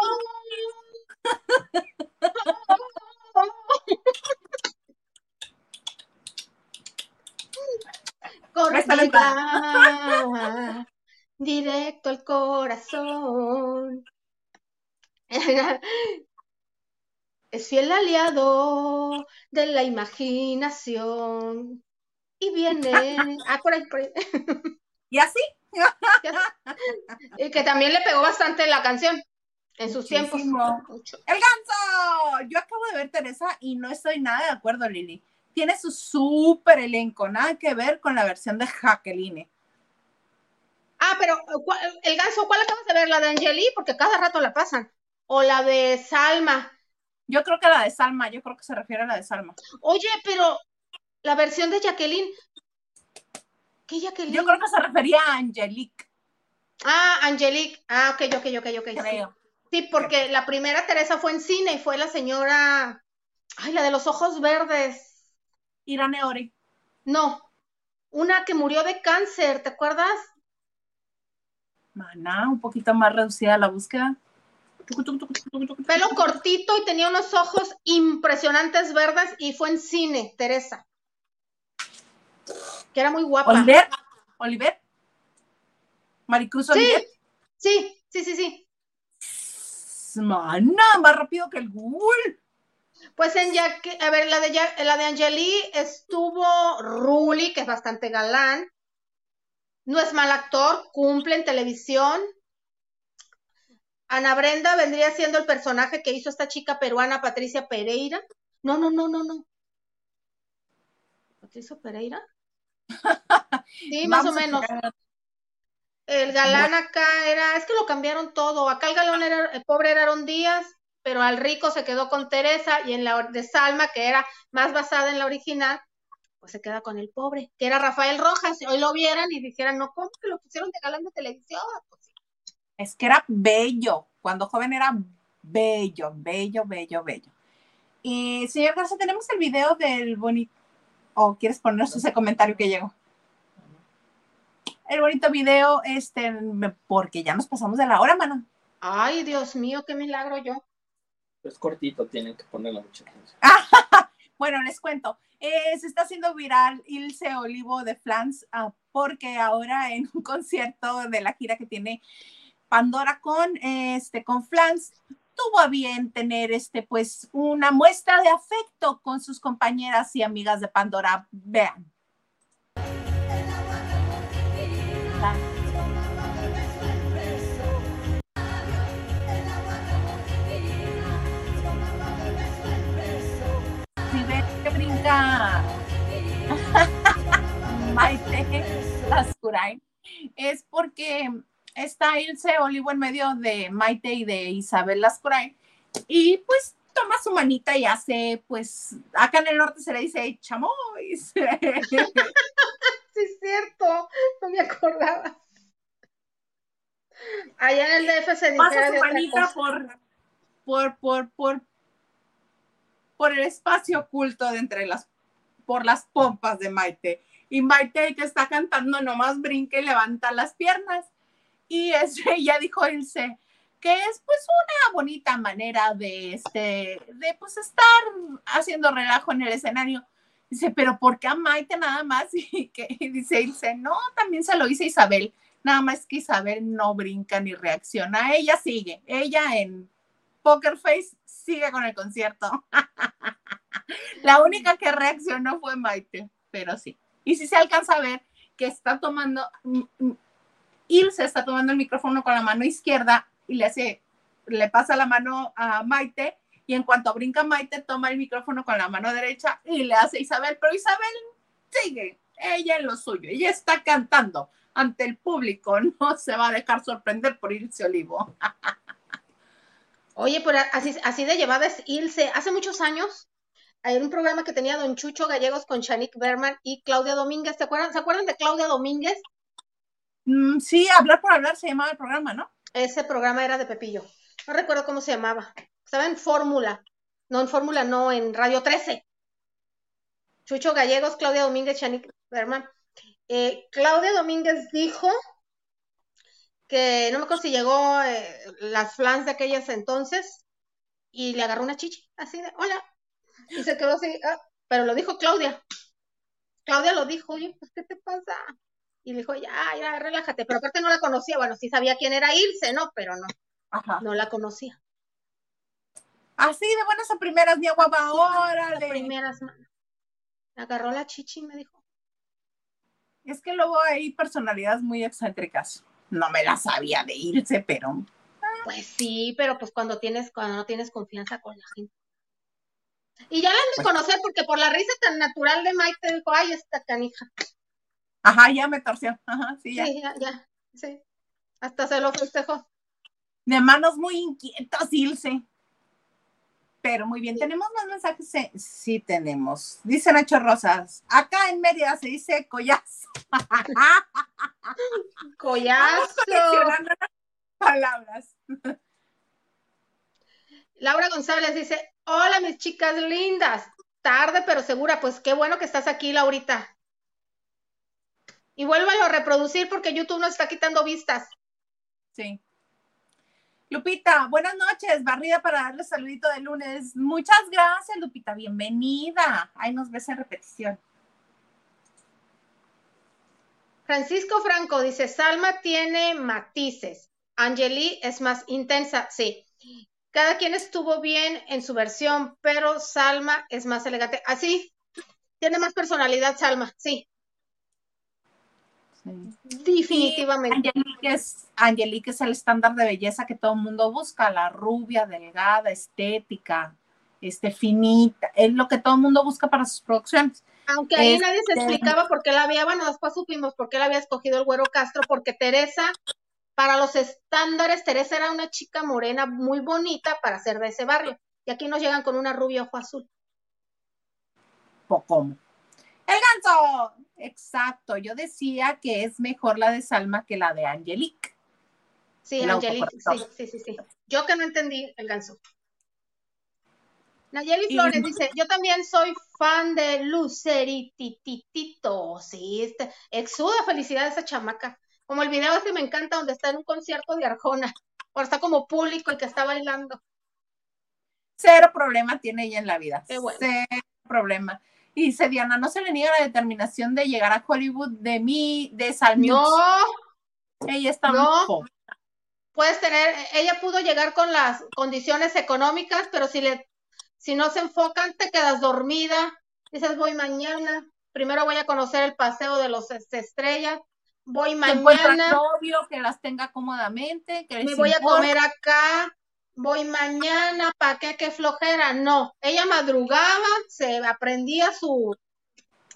[LAUGHS] Correcta. Directo al corazón. [LAUGHS] es fiel aliado de la imaginación. Y viene. Ah, por ahí, por ahí. ¿Y así? [LAUGHS] y que también le pegó bastante la canción en sus tiempos. ¡El ganso! Yo acabo de ver Teresa y no estoy nada de acuerdo, Lili. Tiene su súper elenco, nada que ver con la versión de Jacqueline. Ah, pero el ganso, ¿cuál acabas de ver? ¿La de Angeli? Porque cada rato la pasan. O la de Salma. Yo creo que la de Salma, yo creo que se refiere a la de Salma. Oye, pero la versión de Jacqueline. ¿Qué Jacqueline? Yo creo que se refería a Angelique. Ah, Angelique. Ah, ok, ok, ok, ok. Creo. Sí, porque la primera Teresa fue en cine y fue la señora. Ay, la de los ojos verdes. Irane Ori. No. Una que murió de cáncer, ¿te acuerdas? Mana, un poquito más reducida la búsqueda. Pelo cortito y tenía unos ojos impresionantes verdes y fue en cine, Teresa. Que era muy guapa. Oliver. Oliver. Maricruz Oliver. Sí, sí, sí, sí. Mana, más rápido que el Google. Pues en ya a ver, la de, la de Angeli estuvo Ruli, que es bastante galán. No es mal actor, cumple en televisión. Ana Brenda vendría siendo el personaje que hizo esta chica peruana, Patricia Pereira. No, no, no, no, no. ¿Patricia Pereira? [LAUGHS] sí, más o menos. El galán acá era, es que lo cambiaron todo. Acá el galán era, el pobre era Aaron Díaz, pero al rico se quedó con Teresa y en la de Salma, que era más basada en la original, pues se queda con el pobre, que era Rafael Rojas. Hoy lo vieran y dijeran, no, ¿cómo que lo pusieron de galán de televisión? Pues es que era bello, cuando joven era bello, bello, bello, bello. Y señor Garza, tenemos el video del bonito, o quieres ponernos ese comentario que llegó. El bonito video, este, porque ya nos pasamos de la hora, mano. Ay, Dios mío, qué milagro yo. Es cortito, tienen que ponerle mucha atención. [LAUGHS] bueno, les cuento. Eh, se está haciendo viral Ilse Olivo de Flans ah, porque ahora en un concierto de la gira que tiene Pandora con, este, con Flans tuvo a bien tener este, pues, una muestra de afecto con sus compañeras y amigas de Pandora. Vean. Si ven que brinca. [LAUGHS] Maite. Lascurain es porque está Ilse Olivo en medio de Maite y de Isabel Lascurain y pues toma su manita y hace, pues, acá en el norte se le dice chamois. [LAUGHS] Sí, es cierto, no me acordaba. Allá en el DF se Pasa dijera su manita por, por, por, por, por el espacio oculto de entre las, por las pompas de Maite. Y Maite que está cantando nomás brinca y levanta las piernas. Y es, [LAUGHS] ella dijo Ilse, que es pues una bonita manera de este, de pues estar haciendo relajo en el escenario. Dice, pero ¿por qué a Maite nada más? [LAUGHS] Y que y dice no, también se lo dice Isabel. Nada más que Isabel no brinca ni reacciona. Ella sigue. Ella en Poker Face sigue con el concierto. [LAUGHS] La única que reaccionó fue Maite, pero sí. Y si se alcanza a ver que está tomando, Ilse está tomando el micrófono con la mano izquierda y le hace, le pasa la mano a Maite y en cuanto brinca Maite toma el micrófono con la mano derecha y le hace a Isabel, pero Isabel sigue, ella en lo suyo, ella está cantando ante el público, no se va a dejar sorprender por Ilse Olivo. Oye, pero así, de llevada es Ilse. Hace muchos años, hay un programa que tenía Don Chucho Gallegos con Shanique Berman y Claudia Domínguez. ¿Se acuerdan, ¿Se acuerdan de Claudia Domínguez? Mm, sí, hablar por hablar se llamaba el programa, ¿no? Ese programa era de Pepillo. No recuerdo cómo se llamaba. Estaba en Fórmula. No, en Fórmula, no, en Radio 13. Chucho Gallegos, Claudia Domínguez, Shanique Berman. Eh, Claudia Domínguez dijo que no me acuerdo si llegó eh, las flans de aquellas entonces y le agarró una chichi, así de, hola. Y se quedó así, ah, pero lo dijo Claudia. Claudia lo dijo, oye, pues, ¿qué te pasa? Y le dijo, ya, ya, relájate. Pero aparte no la conocía, bueno, sí sabía quién era Ilse, ¿no? Pero no, Ajá. no la conocía. Así de buenas a primeras, mi guapa, órale. primeras manos. Me agarró la chichi y me dijo, Es que luego hay personalidades muy excéntricas. No me la sabía de irse, pero pues sí, pero pues cuando tienes, cuando no tienes confianza con la gente. Y ya la han de conocer porque por la risa tan natural de Mike te dijo, ay, esta canija. Ajá, ya me torció. Ajá, sí, ya. Sí, ya, ya, sí. Hasta se lo festejó. De manos muy inquietas, Ilse. Pero muy bien, ¿tenemos más mensajes? Sí, sí tenemos. Dice Nacho Rosas, acá en Mérida se dice collazo. [LAUGHS] Collazo. coleccionando las palabras. Laura González dice, hola mis chicas lindas. Tarde pero segura, pues qué bueno que estás aquí, Laurita. Y vuélvalo a reproducir porque YouTube nos está quitando vistas. Sí. Lupita, buenas noches. Barrida para darle saludito de lunes. Muchas gracias, Lupita. Bienvenida. Ahí nos ves en repetición. Francisco Franco dice, Salma tiene matices. Angeli es más intensa, sí. Cada quien estuvo bien en su versión, pero Salma es más elegante. Así, tiene más personalidad Salma, sí, Sí. definitivamente. Angelique es, Angelique es el estándar de belleza que todo el mundo busca, la rubia, delgada, estética, este, finita, es lo que todo el mundo busca para sus producciones. Aunque ahí nadie se Este- explicaba por qué la había, bueno, después supimos por qué la había escogido el güero Castro, porque Teresa, para los estándares, Teresa era una chica morena muy bonita para ser de ese barrio. Y aquí nos llegan con una rubia ojo azul. ¿Cómo? El ganso, exacto. Yo decía que es mejor la de Salma que la de Angelique. Sí, El Angelique, sí, sí, sí, sí. Yo que no entendí el ganso. Nayeli Y- Flores dice, yo también soy fan de Lucerititito. Sí, este, exuda felicidad esa chamaca. Como el video ese me encanta donde está en un concierto de Arjona. Ahora está como público y que está bailando. Cero problema tiene ella en la vida. Qué bueno. Cero problema. Y dice Diana, no se le niega la determinación de llegar a Hollywood de mí, de Salmux. No, Ella está No. muy puedes tener, ella pudo llegar con las condiciones económicas, pero si le, si no se enfocan, te quedas dormida, dices voy mañana, primero voy a conocer el paseo de los estrellas, voy mañana, novio que las tenga cómodamente, que me voy a comer acá, voy mañana, ¿para qué? ¿Qué flojera? No, ella madrugaba, se aprendía su,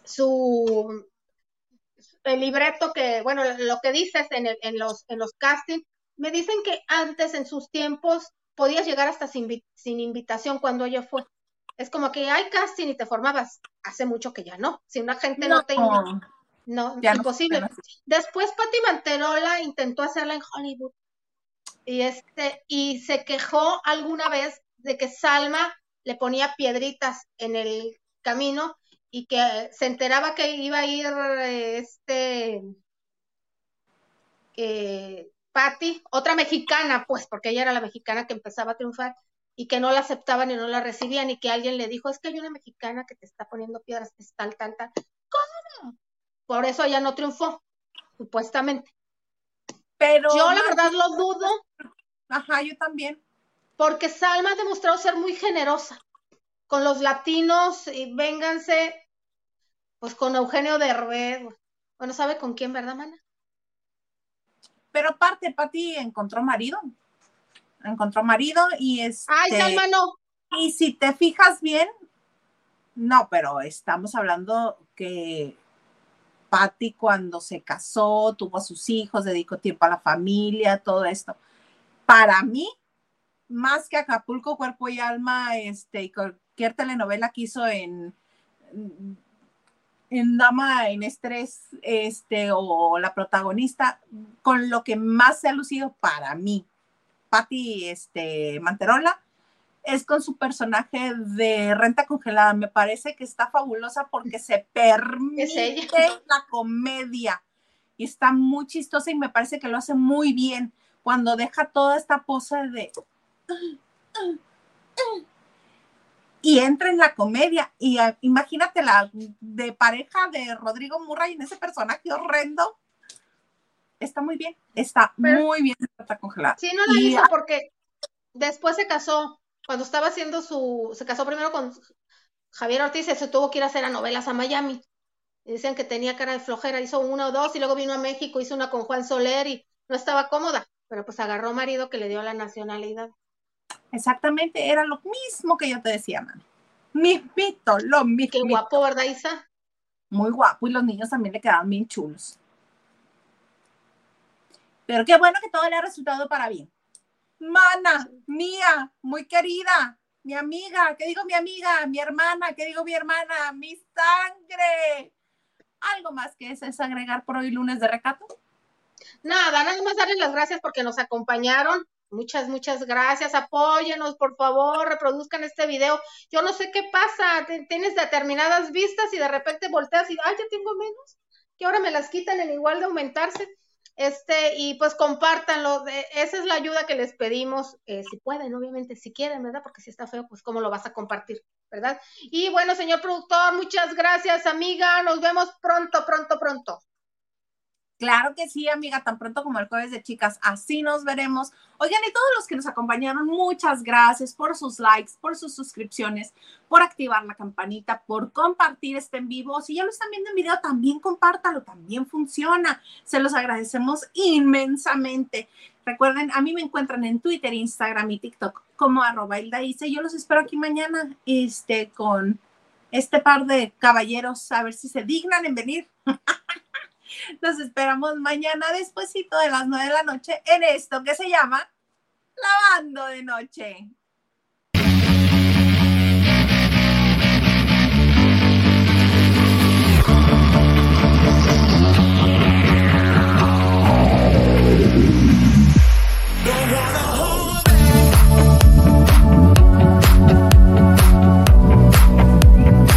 su, el libreto que, bueno, lo que dices en, el, en, los, en los castings, me dicen que antes, en sus tiempos, podías llegar hasta sin, sin invitación cuando ella fue. Es como que hay casting y te formabas. Hace mucho que ya no. Si una gente no, te invita. No, imposible. Después Patti Manterola intentó hacerla en Hollywood. Y este, y se quejó alguna vez de que Salma le ponía piedritas en el camino y que se enteraba que iba a ir este eh, otra mexicana, pues, porque ella era la mexicana que empezaba a triunfar y que no la aceptaban y no la recibían y que alguien le dijo, es que hay una mexicana que te está poniendo piedras, es tal, tal, tal. ¿Cómo? Por eso ella no triunfó, supuestamente. Pero yo la verdad lo dudo. Ajá, yo también. Porque Salma ha demostrado ser muy generosa con los latinos y vénganse, pues con Eugenio Derbez. Bueno, ¿sabe con quién, verdad, mana? Pero aparte, Pati encontró marido. Encontró marido y es. ¡Ay, Salma, no! Y si te fijas bien, no, pero estamos hablando que Patti cuando se casó, tuvo a sus hijos, dedicó tiempo a la familia, todo esto. Para mí, más que Acapulco, Cuerpo y Alma, este, cualquier telenovela que hizo en, en Dama en Estrés, este, o la protagonista, con lo que más se ha lucido para mí, Patti este, Manterola, es con su personaje de renta congelada. Me parece que está fabulosa porque se permite [LAUGHS] la comedia y está muy chistosa y me parece que lo hace muy bien cuando deja toda esta pose de y entra en la comedia. Y uh, imagínate la de pareja de Rodrigo Murray en ese personaje horrendo. Está muy bien, está muy bien, está congelada. Sí, no la hizo porque después se casó, cuando estaba haciendo su, se casó primero con Javier Ortiz y se tuvo que ir a hacer a novelas a Miami. Y dicen que tenía cara de flojera, hizo una o dos y luego vino a México, hizo una con Juan Soler y no estaba cómoda, pero pues agarró marido que le dio la nacionalidad. Exactamente, era lo mismo que yo te decía, mano. Mismito, lo mismo. Qué guapo, ¿verdad, Isa? Muy guapo y los niños también le quedaban bien chulos. Pero qué bueno que todo le ha resultado para bien. Mana, mía, muy querida, mi amiga, ¿qué digo mi amiga? Mi hermana, ¿qué digo mi hermana? Mi sangre. ¿Algo más que es agregar por hoy lunes de recato? Nada, nada más darles las gracias porque nos acompañaron. Muchas, muchas gracias. Apóyenos, por favor, reproduzcan este video. Yo no sé qué pasa. Tienes determinadas vistas y de repente volteas y, ay, ya tengo menos. Que ahora me las quitan en igual de aumentarse. Este, y pues compártanlo. Esa es la ayuda que les pedimos. Eh, si pueden, obviamente, si quieren, ¿verdad? Porque si está feo, pues cómo lo vas a compartir, ¿verdad? Y bueno, señor productor, muchas gracias, amiga. Nos vemos pronto, pronto, pronto. Claro que sí, amiga, tan pronto como el jueves de chicas, así nos veremos. Oigan, y todos los que nos acompañaron, muchas gracias por sus likes, por sus suscripciones, por activar la campanita, por compartir este en vivo. Si ya lo están viendo en video, también compártalo, también funciona. Se los agradecemos inmensamente. Recuerden, a mí me encuentran en Twitter, Instagram y TikTok como arroba Yo los espero aquí mañana, este, con este par de caballeros, a ver si se dignan en venir. [LAUGHS] Nos esperamos mañana despuesito de las nueve de la noche en esto que se llama Lavando de Noche.